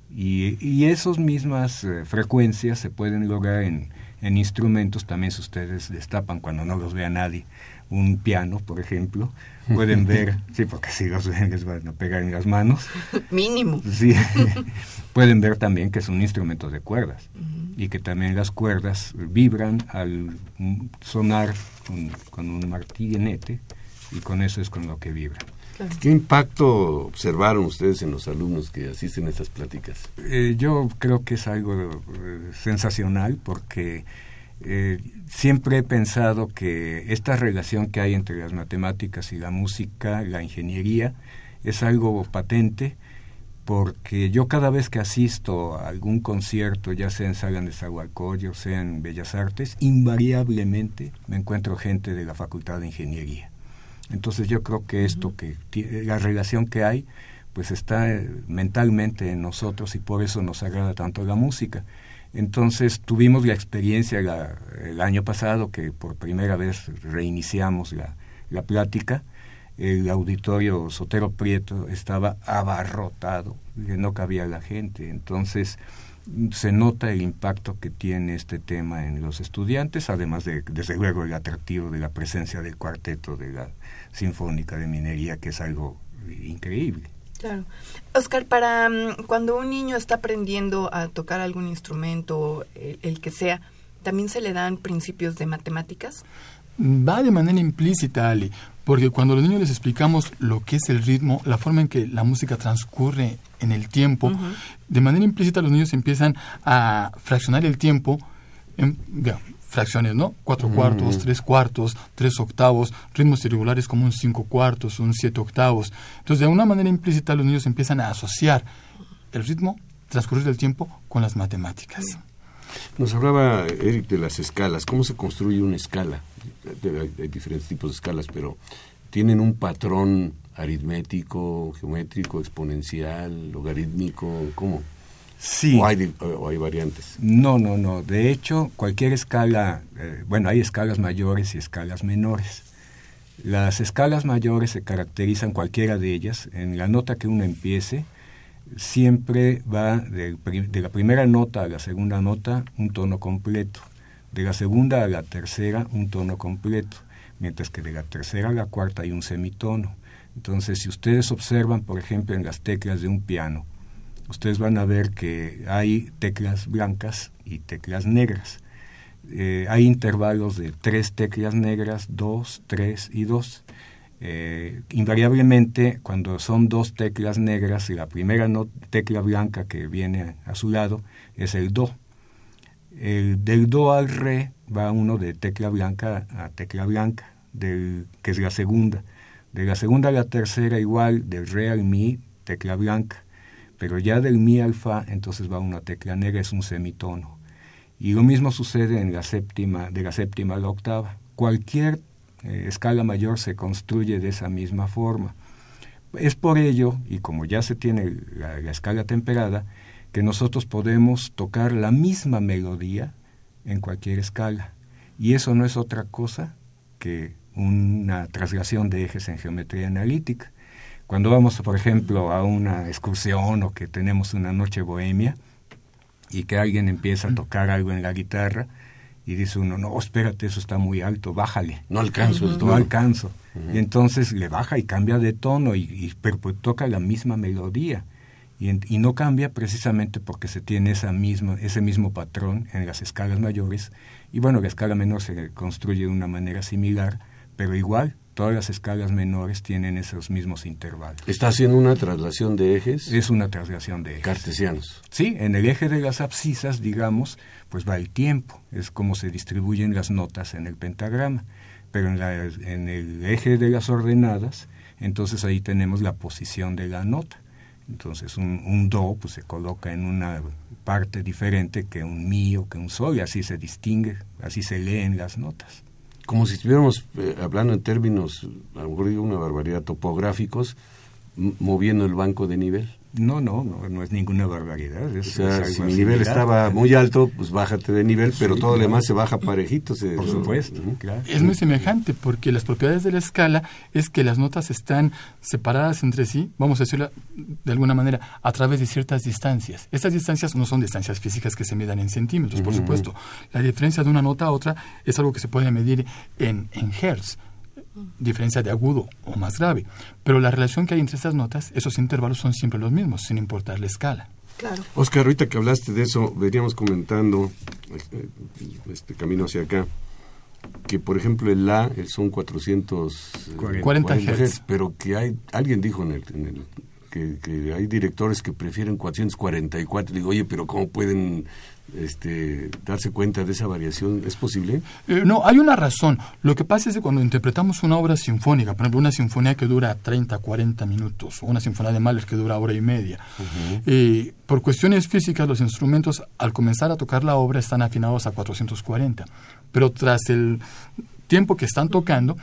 Y, y esas mismas eh, frecuencias se pueden lograr en, en instrumentos, también si ustedes destapan cuando no los vea nadie, un piano, por ejemplo, pueden ver, sí, porque si los ven les van a pegar en las manos. Mínimo. Sí, pueden ver también que es un instrumento de cuerdas y que también las cuerdas vibran al sonar con, con un martillenete y con eso es con lo que vibran. ¿Qué impacto observaron ustedes en los alumnos que asisten a estas pláticas? Eh, yo creo que es algo eh, sensacional porque eh, siempre he pensado que esta relación que hay entre las matemáticas y la música, la ingeniería, es algo patente porque yo cada vez que asisto a algún concierto, ya sea en Sala de Zahualcoyo, sea en Bellas Artes, invariablemente me encuentro gente de la Facultad de Ingeniería entonces yo creo que esto, que la relación que hay, pues está eh, mentalmente en nosotros y por eso nos agrada tanto la música. Entonces tuvimos la experiencia el año pasado que por primera vez reiniciamos la, la plática. El auditorio Sotero Prieto estaba abarrotado, que no cabía la gente. Entonces se nota el impacto que tiene este tema en los estudiantes, además de, desde luego, el atractivo de la presencia del cuarteto de la Sinfónica de Minería, que es algo increíble. Claro. Oscar, para mm, cuando un niño está aprendiendo a tocar algún instrumento, el, que sea, ¿también se le dan principios de matemáticas? Va de manera implícita, Ali, porque cuando a los niños les explicamos lo que es el ritmo, la forma en que la música transcurre en el tiempo, de manera implícita los niños empiezan a fraccionar el tiempo en, fracciones, ¿no? Cuatro cuartos, tres cuartos, tres octavos, ritmos irregulares como un cinco cuartos, un siete octavos. Entonces, de una manera implícita, los niños empiezan a asociar el ritmo, transcurrir del tiempo, con las matemáticas. Nos hablaba Eric de las escalas. ¿Cómo se construye una escala? Hay diferentes tipos de escalas, pero ¿tienen un patrón aritmético, geométrico, exponencial, logarítmico? ¿Cómo? Sí. ¿O hay, hay, variantes? No, no, no. De hecho, cualquier escala, eh, bueno, hay escalas mayores y escalas menores. Las escalas mayores se caracterizan, cualquiera de ellas, en la nota que uno empiece, siempre va de, de la primera nota a la segunda nota un tono completo, de la segunda a la tercera un tono completo, mientras que de la tercera a la cuarta hay un semitono. Entonces, si ustedes observan, por ejemplo, en las teclas de un piano, ustedes van a ver que hay teclas blancas y teclas negras. Eh, hay intervalos de tres teclas negras, dos, tres y dos. Eh, invariablemente, cuando son dos teclas negras, y la primera no, tecla blanca que viene a su lado es el Do. El, del Do al Re va uno de tecla blanca a tecla blanca, del, que es la segunda. De la segunda a la tercera igual, del Re al Mi, tecla blanca pero ya del mi alfa entonces va una tecla negra, es un semitono. Y lo mismo sucede en la séptima, de la séptima a la octava. Cualquier eh, escala mayor se construye de esa misma forma. Es por ello, y como ya se tiene la, la escala temperada, que nosotros podemos tocar la misma melodía en cualquier escala. Y eso no es otra cosa que una traslación de ejes en geometría analítica. Cuando vamos, por ejemplo, a una excursión o que tenemos una noche bohemia y que alguien empieza a tocar algo en la guitarra y dice uno, no, espérate, eso está muy alto, bájale. No alcanzo el tono. No alcanzo. Y entonces le baja y cambia de tono, y, pero pues toca la misma melodía. Y, y, no cambia precisamente porque se tiene esa misma, ese mismo patrón en las escalas mayores. Y bueno, la escala menor se construye de una manera similar, pero igual todas las escalas menores tienen esos mismos intervalos. ¿Está haciendo una traslación de ejes? Es una traslación de ejes. Cartesianos. Sí, en el eje de las abscisas, digamos, pues va el tiempo, es como se distribuyen las notas en el pentagrama. Pero en, la, en el eje de las ordenadas, entonces ahí tenemos la posición de la nota. Entonces un, un, do pues se coloca en una parte diferente que un mi o que un sol y así se distingue, así se leen las notas como si estuviéramos eh, hablando en términos, a lo mejor digo una barbaridad, topográficos, moviendo el banco de nivel. No, no, no, no es ninguna barbaridad. o sea, si mi nivel estaba muy alto, pues bájate de nivel, pero todo lo demás se baja parejito. Por supuesto, Es muy semejante, porque las propiedades de la escala es que las notas están separadas entre sí, vamos a decirlo de alguna manera, a través de ciertas distancias. Estas distancias no son distancias físicas que se midan en centímetros, por supuesto. La diferencia de una nota a otra es algo que se puede medir en, en hertz diferencia de agudo o más grave. Pero la relación que hay entre estas notas, esos intervalos son siempre los mismos, sin importar la escala. Claro. Oscar, ahorita que hablaste de eso, veníamos comentando este, este camino hacia acá, que por ejemplo el La son 440 Hz, pero que hay, alguien dijo en el, en el que, que, hay directores que prefieren 444. Digo, oye, pero ¿cómo pueden este, darse cuenta de esa variación? ¿Es posible? Eh, no, hay una razón. Lo que pasa es que cuando interpretamos una obra sinfónica, por ejemplo, una sinfonía que dura 30, 40 minutos, o una sinfonía de Mahler que dura hora y media, eh, por cuestiones físicas los instrumentos al comenzar a tocar la obra están afinados a 440, pero tras el tiempo que están tocando,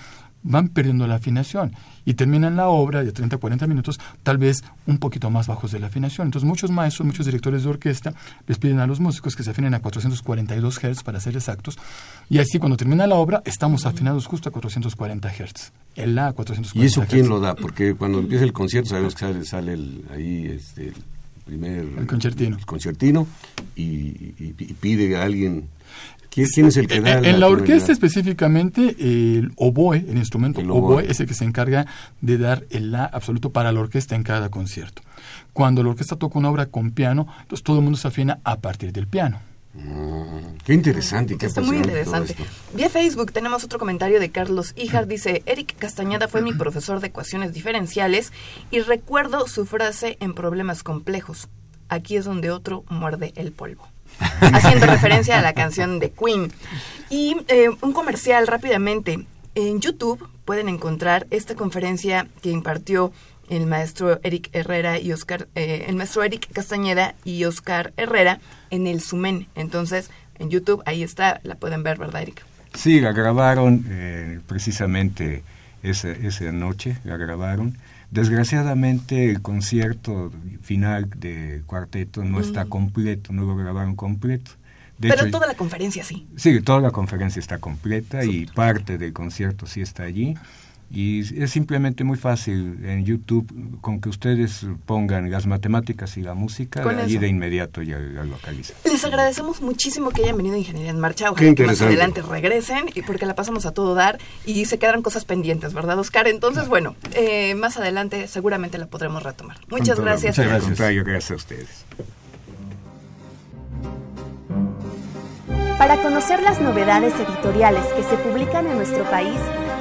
van perdiendo la afinación y terminan la obra de 30 40 minutos tal vez un poquito más bajos de la afinación. Entonces muchos maestros, muchos directores de orquesta les piden a los músicos que se afinen a 442 Hz para ser exactos y así cuando termina la obra estamos afinados justo a 440 Hz. El La a 440 ¿Y eso quién lo da? Porque cuando empieza el concierto sabemos que sale, sale el, ahí este, el primer... El concertino. El concertino y, y, y pide a alguien ¿Quién es el que da En la, orquesta específicamente, el oboe, el instrumento oboe. es el que se encarga de dar el la absoluto para la orquesta en cada concierto. Cuando la orquesta toca una obra con piano, entonces todo el mundo se afina a partir del piano. Mm, qué interesante, qué Está muy interesante. Vía Facebook tenemos otro comentario de Carlos Ijar. Dice, Eric Castañeda fue mi profesor de ecuaciones diferenciales y recuerdo su frase en problemas complejos. Aquí es donde otro muerde el polvo haciendo referencia a la canción de Queen. Y eh, un comercial rápidamente. En YouTube pueden encontrar esta conferencia que impartió el maestro Eric Herrera y Oscar, eh, el maestro Eric Castañeda y Oscar Herrera en el Sumen. Entonces, en YouTube ahí está, la pueden ver, ¿verdad, Eric? Sí, la grabaron eh, precisamente esa, esa noche, la grabaron. Desgraciadamente el concierto final de cuarteto no está mm. completo, no lo grabaron completo. Pero toda la conferencia sí. Sí, toda la conferencia está completa y parte del concierto sí está allí. Y es simplemente muy fácil en YouTube, con que ustedes pongan las matemáticas y la música, allí de inmediato ya la localizan. Les agradecemos muchísimo que hayan venido a Ingeniería en Marcha. Ojalá que más adelante regresen, y porque la pasamos a todo dar y se quedaron cosas pendientes, ¿verdad, Oscar? Entonces, bueno, eh, más adelante seguramente la podremos retomar. Muchas gracias. Muchas gracias. gracias a ustedes. Para conocer las novedades editoriales que se publican en nuestro país,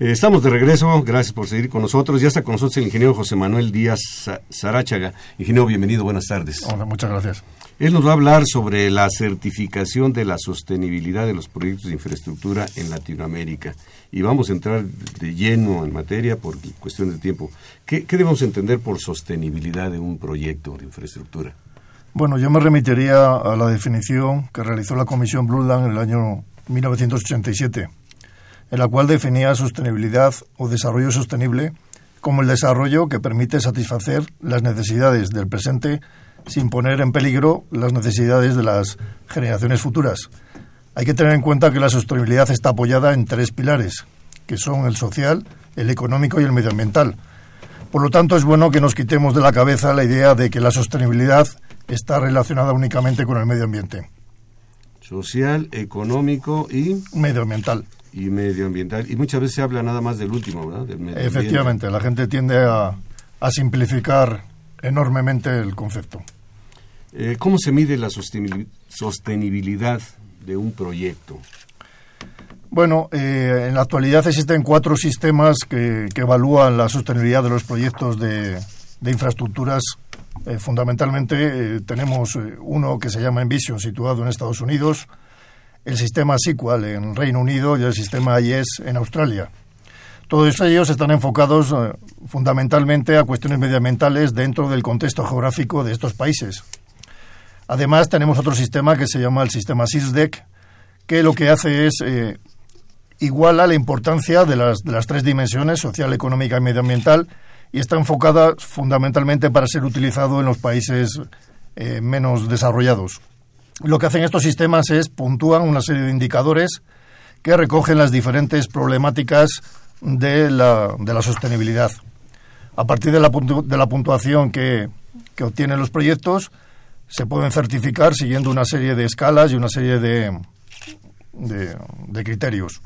Eh, estamos de regreso, gracias por seguir con nosotros. Ya está con nosotros el ingeniero José Manuel Díaz Sarachaga. Ingeniero, bienvenido, buenas tardes. Hola, muchas gracias. Él nos va a hablar sobre la certificación de la sostenibilidad de los proyectos de infraestructura en Latinoamérica. Y vamos a entrar de lleno en materia por cuestión de tiempo. ¿Qué, debemos entender por sostenibilidad de un proyecto de infraestructura? Bueno, yo me remitiría a la definición que realizó la Comisión Blundland en el año 1987 en la cual definía sostenibilidad o desarrollo sostenible como el desarrollo que permite satisfacer las necesidades del presente sin poner en peligro las necesidades de las generaciones futuras. Hay que tener en cuenta que la sostenibilidad está apoyada en tres pilares, que son el social, el económico y el medioambiental. Por lo tanto, es bueno que nos quitemos de la cabeza la idea de que la sostenibilidad está relacionada únicamente con el medio ambiente. Social, económico y medioambiental y medioambiental. Y muchas veces se habla nada más del último, ¿verdad? Efectivamente, la gente tiende a, a, simplificar enormemente el concepto. Eh, ¿Cómo se mide la sostenibilidad de un proyecto? Bueno, eh, en la actualidad existen cuatro sistemas que, que, evalúan la sostenibilidad de los proyectos de, de infraestructuras. Eh, fundamentalmente tenemos uno que se llama Envision, situado en Estados Unidos, el sistema SQL en Reino Unido y el sistema IES en Australia. Todos ellos están enfocados eh, fundamentalmente a cuestiones medioambientales dentro del contexto geográfico de estos países. Además, tenemos otro sistema que se llama el sistema SISDEC, que lo que hace es eh, la importancia de las, de las tres dimensiones, social, económica y medioambiental, y está enfocada fundamentalmente para ser utilizado en los países eh, menos desarrollados. Lo que hacen estos sistemas es puntúan una serie de indicadores que recogen las diferentes problemáticas de la, de la sostenibilidad. A partir de la, de la puntuación que, que obtienen los proyectos, se pueden certificar siguiendo una serie de escalas y una serie de, de, criterios.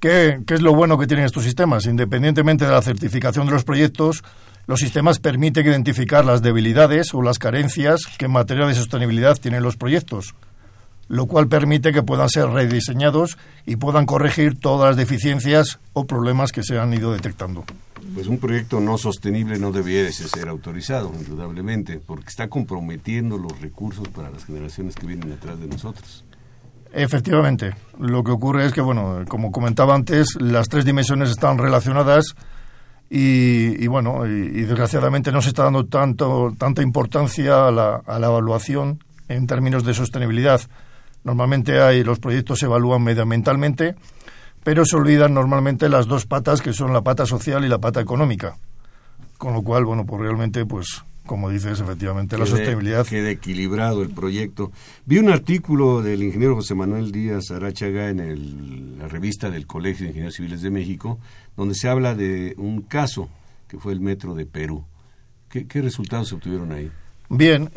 ¿Qué, ¿Qué, es lo bueno que tienen estos sistemas? Independientemente de la certificación de los proyectos, los sistemas permiten identificar las debilidades o las carencias que en materia de sostenibilidad tienen los proyectos, lo cual permite que puedan ser rediseñados y puedan corregir todas las deficiencias o problemas que se han ido detectando. Pues un proyecto no sostenible no debiera ser autorizado, indudablemente, porque está comprometiendo los recursos para las generaciones que vienen detrás de nosotros. Efectivamente, lo que ocurre es que, bueno, como comentaba antes, las tres dimensiones están relacionadas y, bueno, y, desgraciadamente no se está dando tanto, tanta importancia a la, a la evaluación en términos de sostenibilidad. Normalmente hay, los proyectos se evalúan medioambientalmente, pero se olvidan normalmente las dos patas que son la pata social y la pata económica. Con lo cual, bueno, pues realmente, pues como dices, efectivamente, la sostenibilidad. Quede equilibrado el proyecto. Vi un artículo del ingeniero José Manuel Díaz Arachaga en la revista del Colegio de Ingenieros Civiles de México, donde se habla de un caso que fue el metro de Perú. ¿Qué, resultados se obtuvieron ahí? Bien,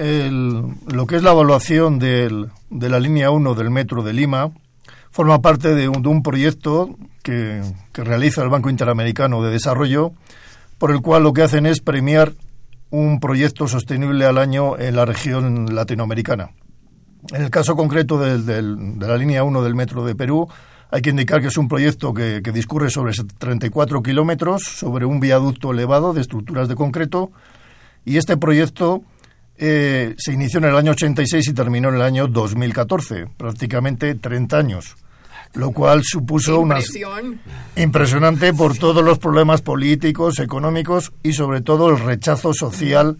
lo que es la evaluación del, de la línea 1 del metro de Lima forma parte de un, proyecto que, que realiza el Banco Interamericano de Desarrollo, por el cual lo que hacen es premiar un proyecto sostenible al año en la región latinoamericana. En el caso concreto de la línea 1 del metro de Perú, hay que indicar que es un proyecto que, discurre sobre 34 kilómetros, sobre un viaducto elevado de estructuras de concreto, y este proyecto eh, se inició en el año 86 y terminó en el año 2014, prácticamente 30 años lo cual supuso una impresionante por todos los problemas políticos, económicos y sobre todo el rechazo social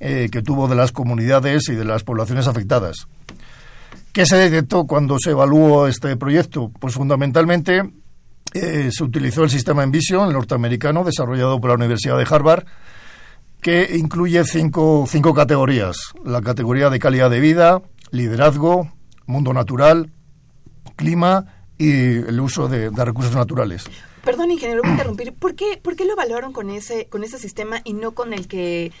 eh, que tuvo de las comunidades y de las poblaciones afectadas. ¿Qué se detectó cuando se evaluó este proyecto? Pues fundamentalmente eh, se utilizó el sistema Envision, el norteamericano, desarrollado por la Universidad de Harvard, que incluye cinco, cinco categorías. La categoría de calidad de vida, liderazgo, mundo natural, clima y el uso de, recursos naturales. Perdón, ingeniero, voy a interrumpir. ¿Por qué, ¿Por qué lo evaluaron con ese, con ese sistema y no con el que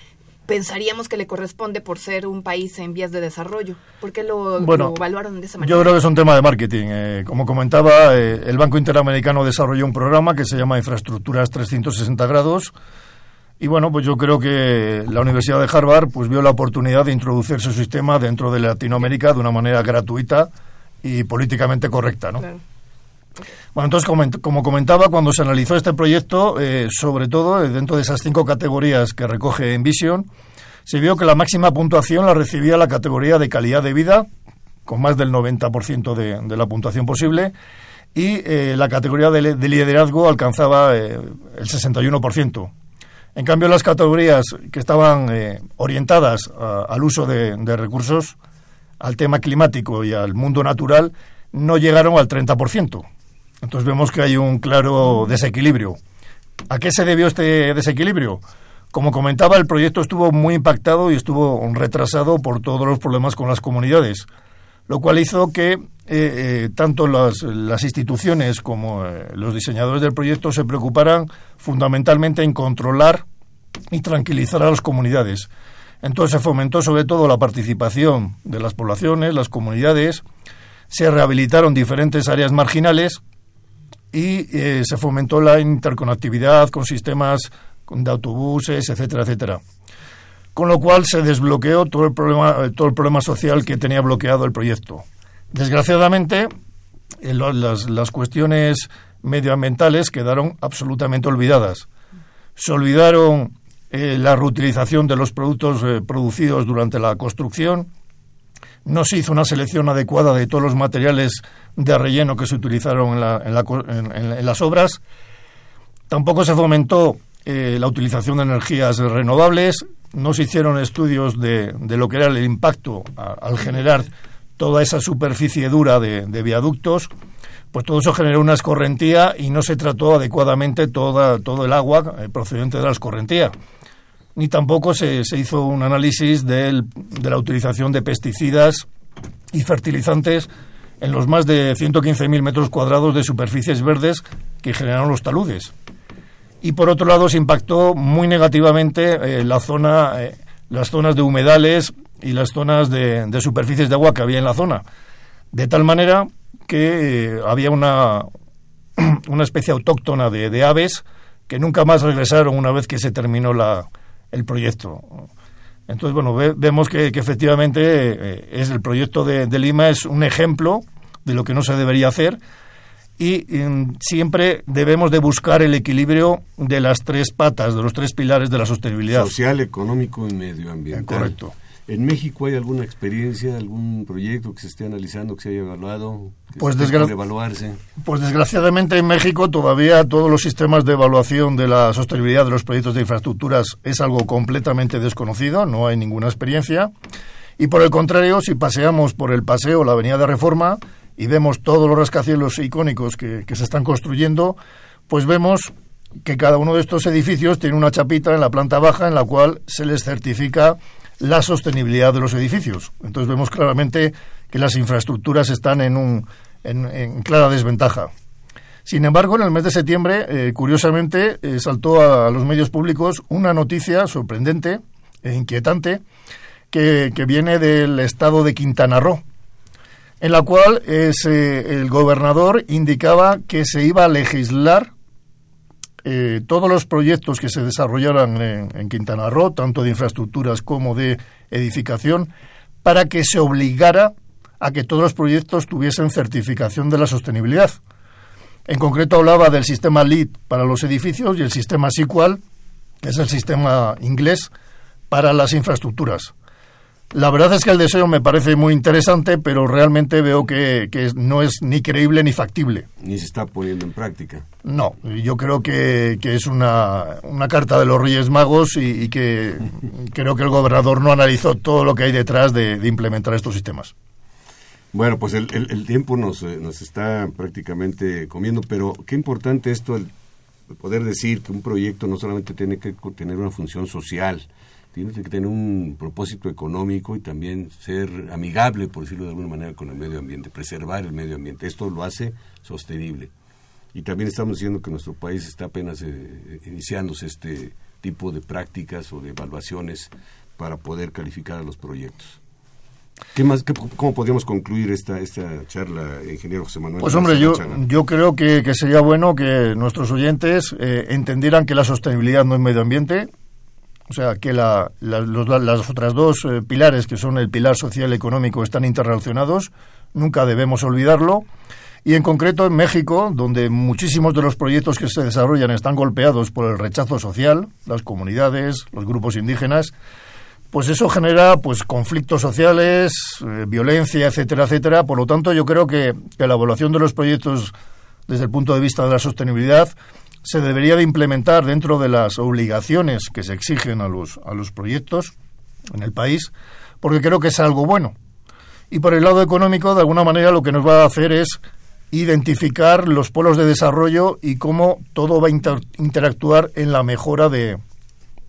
pensaríamos que le corresponde por ser un país en vías de desarrollo? ¿Por qué lo, evaluaron de esa manera? Yo creo que es un tema de marketing. Eh, como comentaba, eh, el Banco Interamericano desarrolló un programa que se llama Infraestructuras 360 grados. Y bueno, pues yo creo que la Universidad de Harvard pues vio la oportunidad de introducir su sistema dentro de Latinoamérica de una manera gratuita y políticamente correcta, ¿no? Bueno, entonces, como, comentaba, cuando se analizó este proyecto, eh, sobre todo eh, dentro de esas cinco categorías que recoge Envision, se vio que la máxima puntuación la recibía la categoría de calidad de vida, con más del 90% de, de la puntuación posible, y eh, la categoría de, liderazgo alcanzaba el 61%. En cambio, las categorías que estaban orientadas al uso de, de recursos al tema climático y al mundo natural no llegaron al 30%. Entonces vemos que hay un claro desequilibrio. ¿A qué se debió este desequilibrio? Como comentaba, el proyecto estuvo muy impactado y estuvo retrasado por todos los problemas con las comunidades, lo cual hizo que eh, eh, tanto las, instituciones como eh, los diseñadores del proyecto se preocuparan fundamentalmente en controlar y tranquilizar a las comunidades. Entonces se fomentó sobre todo la participación de las poblaciones, las comunidades, se rehabilitaron diferentes áreas marginales y eh, se fomentó la interconectividad con sistemas de autobuses, etcétera, etcétera. Con lo cual se desbloqueó todo el problema, eh, todo el problema social que tenía bloqueado el proyecto. Desgraciadamente, eh, las, las cuestiones medioambientales quedaron absolutamente olvidadas. Se olvidaron eh, la reutilización de los productos eh, producidos durante la construcción. No se hizo una selección adecuada de todos los materiales de relleno que se utilizaron en, las obras. Tampoco se fomentó eh, la utilización de energías renovables no se hicieron estudios de, de lo que era el impacto al generar toda esa superficie dura de, viaductos, pues todo eso generó una escorrentía y no se trató adecuadamente toda, todo el agua procedente de la escorrentía. Ni tampoco se, se hizo un análisis de la utilización de pesticidas y fertilizantes en los más de 115.000 metros cuadrados de superficies verdes que generaron los taludes. Y por otro lado se impactó muy negativamente eh, la zona, eh, las zonas de humedales y las zonas de, superficies de agua que había en la zona. De tal manera que eh, había una, una especie autóctona de, aves que nunca más regresaron una vez que se terminó la, el proyecto. Entonces, bueno, vemos que, efectivamente eh, es el proyecto de, Lima es un ejemplo de lo que no se debería hacer y mm, siempre debemos de buscar el equilibrio de las tres patas, de los tres pilares de la sostenibilidad. Social, económico y medioambiental. Correcto. ¿En México hay alguna experiencia, algún proyecto que se esté analizando, que se haya evaluado, que pues se evaluarse? Pues desgraciadamente en México todavía todos los sistemas de evaluación de la sostenibilidad de los proyectos de infraestructuras es algo completamente desconocido, no hay ninguna experiencia. Y por el contrario, si paseamos por el paseo, la avenida de Reforma, y vemos todos los rascacielos icónicos que, que se están construyendo, pues vemos que cada uno de estos edificios tiene una chapita en la planta baja en la cual se les certifica la sostenibilidad de los edificios. Entonces vemos claramente que las infraestructuras están en, un, en, clara desventaja. Sin embargo, en el mes de septiembre, eh, curiosamente, eh, saltó a, los medios públicos una noticia sorprendente e inquietante que, viene del estado de Quintana Roo, en la cual el gobernador indicaba que se iba a legislar eh, todos los proyectos que se desarrollaran en, Quintana Roo, tanto de infraestructuras como de edificación, para que se obligara a que todos los proyectos tuviesen certificación de la sostenibilidad. En concreto hablaba del sistema LEED para los edificios y el sistema SQL, que es el sistema inglés, para las infraestructuras. La verdad es que el deseo me parece muy interesante, pero realmente veo que, no es ni creíble ni factible. Ni se está poniendo en práctica. No, yo creo que, es una, carta de los Reyes Magos y, que creo que el gobernador no analizó todo lo que hay detrás de, implementar estos sistemas. Bueno, pues el, tiempo nos, eh, nos está prácticamente comiendo, pero qué importante esto, el poder decir que un proyecto no solamente tiene que tener una función social, tiene que tener un propósito económico y también ser amigable, por decirlo de alguna manera, con el medio ambiente, preservar el medio ambiente. Esto lo hace sostenible. Y también estamos diciendo que nuestro país está apenas eh, iniciándose este tipo de prácticas o de evaluaciones para poder calificar a los proyectos. ¿Qué más, ¿Cómo podríamos concluir esta, esta charla, ingeniero José Manuel? Pues hombre, yo, yo creo que, sería bueno que nuestros oyentes eh, entendieran que la sostenibilidad no es medio ambiente, o sea, que la, las otras dos eh, pilares, que son el pilar social y económico, están interrelacionados. Nunca debemos olvidarlo. Y en concreto en México, donde muchísimos de los proyectos que se desarrollan están golpeados por el rechazo social, las comunidades, los grupos indígenas, pues eso genera pues conflictos sociales, eh, violencia, etcétera, etcétera. Por lo tanto, yo creo que, que la evaluación de los proyectos desde el punto de vista de la sostenibilidad se debería de implementar dentro de las obligaciones que se exigen a los, a los proyectos en el país, porque creo que es algo bueno. Y por el lado económico, de alguna manera, lo que nos va a hacer es identificar los polos de desarrollo y cómo todo va a interactuar en la mejora de,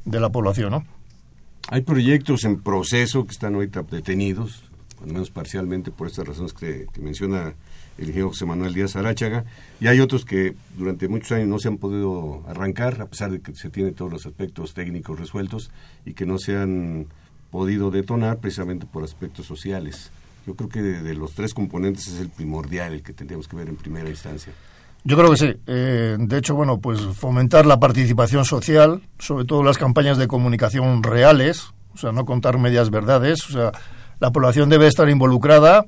de la población. Hay proyectos en proceso que están ahorita detenidos, al menos parcialmente por estas razones que, que menciona el ingeniero José Manuel Díaz Aráchaga, y hay otros que durante muchos años no se han podido arrancar, a pesar de que se tienen todos los aspectos técnicos resueltos y que no se han podido detonar precisamente por aspectos sociales. Yo creo que de, los tres componentes es el primordial, el que tendríamos que ver en primera instancia. Yo creo que sí. Eh, de hecho, bueno, pues fomentar la participación social, sobre todo las campañas de comunicación reales, o sea, no contar medias verdades, o sea, la población debe estar involucrada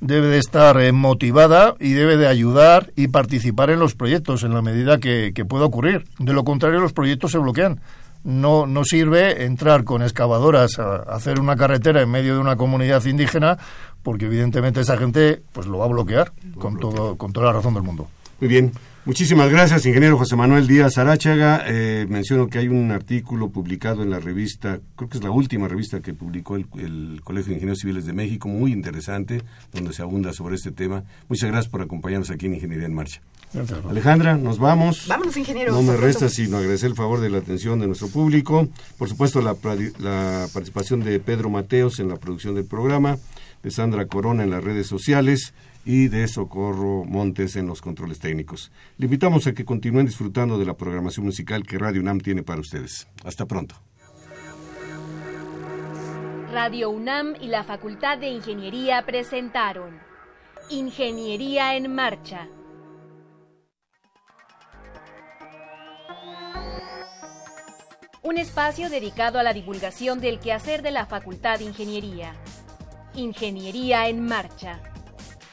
debe de estar eh, motivada y debe de ayudar y participar en los proyectos en la medida que, pueda ocurrir. De lo contrario, los proyectos se bloquean. No, no sirve entrar con excavadoras a, hacer una carretera en medio de una comunidad indígena porque evidentemente esa gente pues lo va a bloquear con, todo, con toda la razón del mundo. Muy bien. Muchísimas gracias, ingeniero José Manuel Díaz Aráchaga. Eh, menciono que hay un artículo publicado en la revista, creo que es la última revista que publicó el, el, Colegio de Ingenieros Civiles de México, muy interesante, donde se abunda sobre este tema. Muchas gracias por acompañarnos aquí en Ingeniería en Marcha. Alejandra, nos vamos. Vámonos, ingeniero. No me resta sino agradecer el favor de la atención de nuestro público. Por supuesto, la, la participación de Pedro Mateos en la producción del programa, de Sandra Corona en las redes sociales y de Socorro Montes en los controles técnicos. Le invitamos a que continúen disfrutando de la programación musical que Radio UNAM tiene para ustedes. Hasta pronto. Radio UNAM y la Facultad de Ingeniería presentaron Ingeniería en Marcha. Un espacio dedicado a la divulgación del quehacer de la Facultad de Ingeniería. Ingeniería en Marcha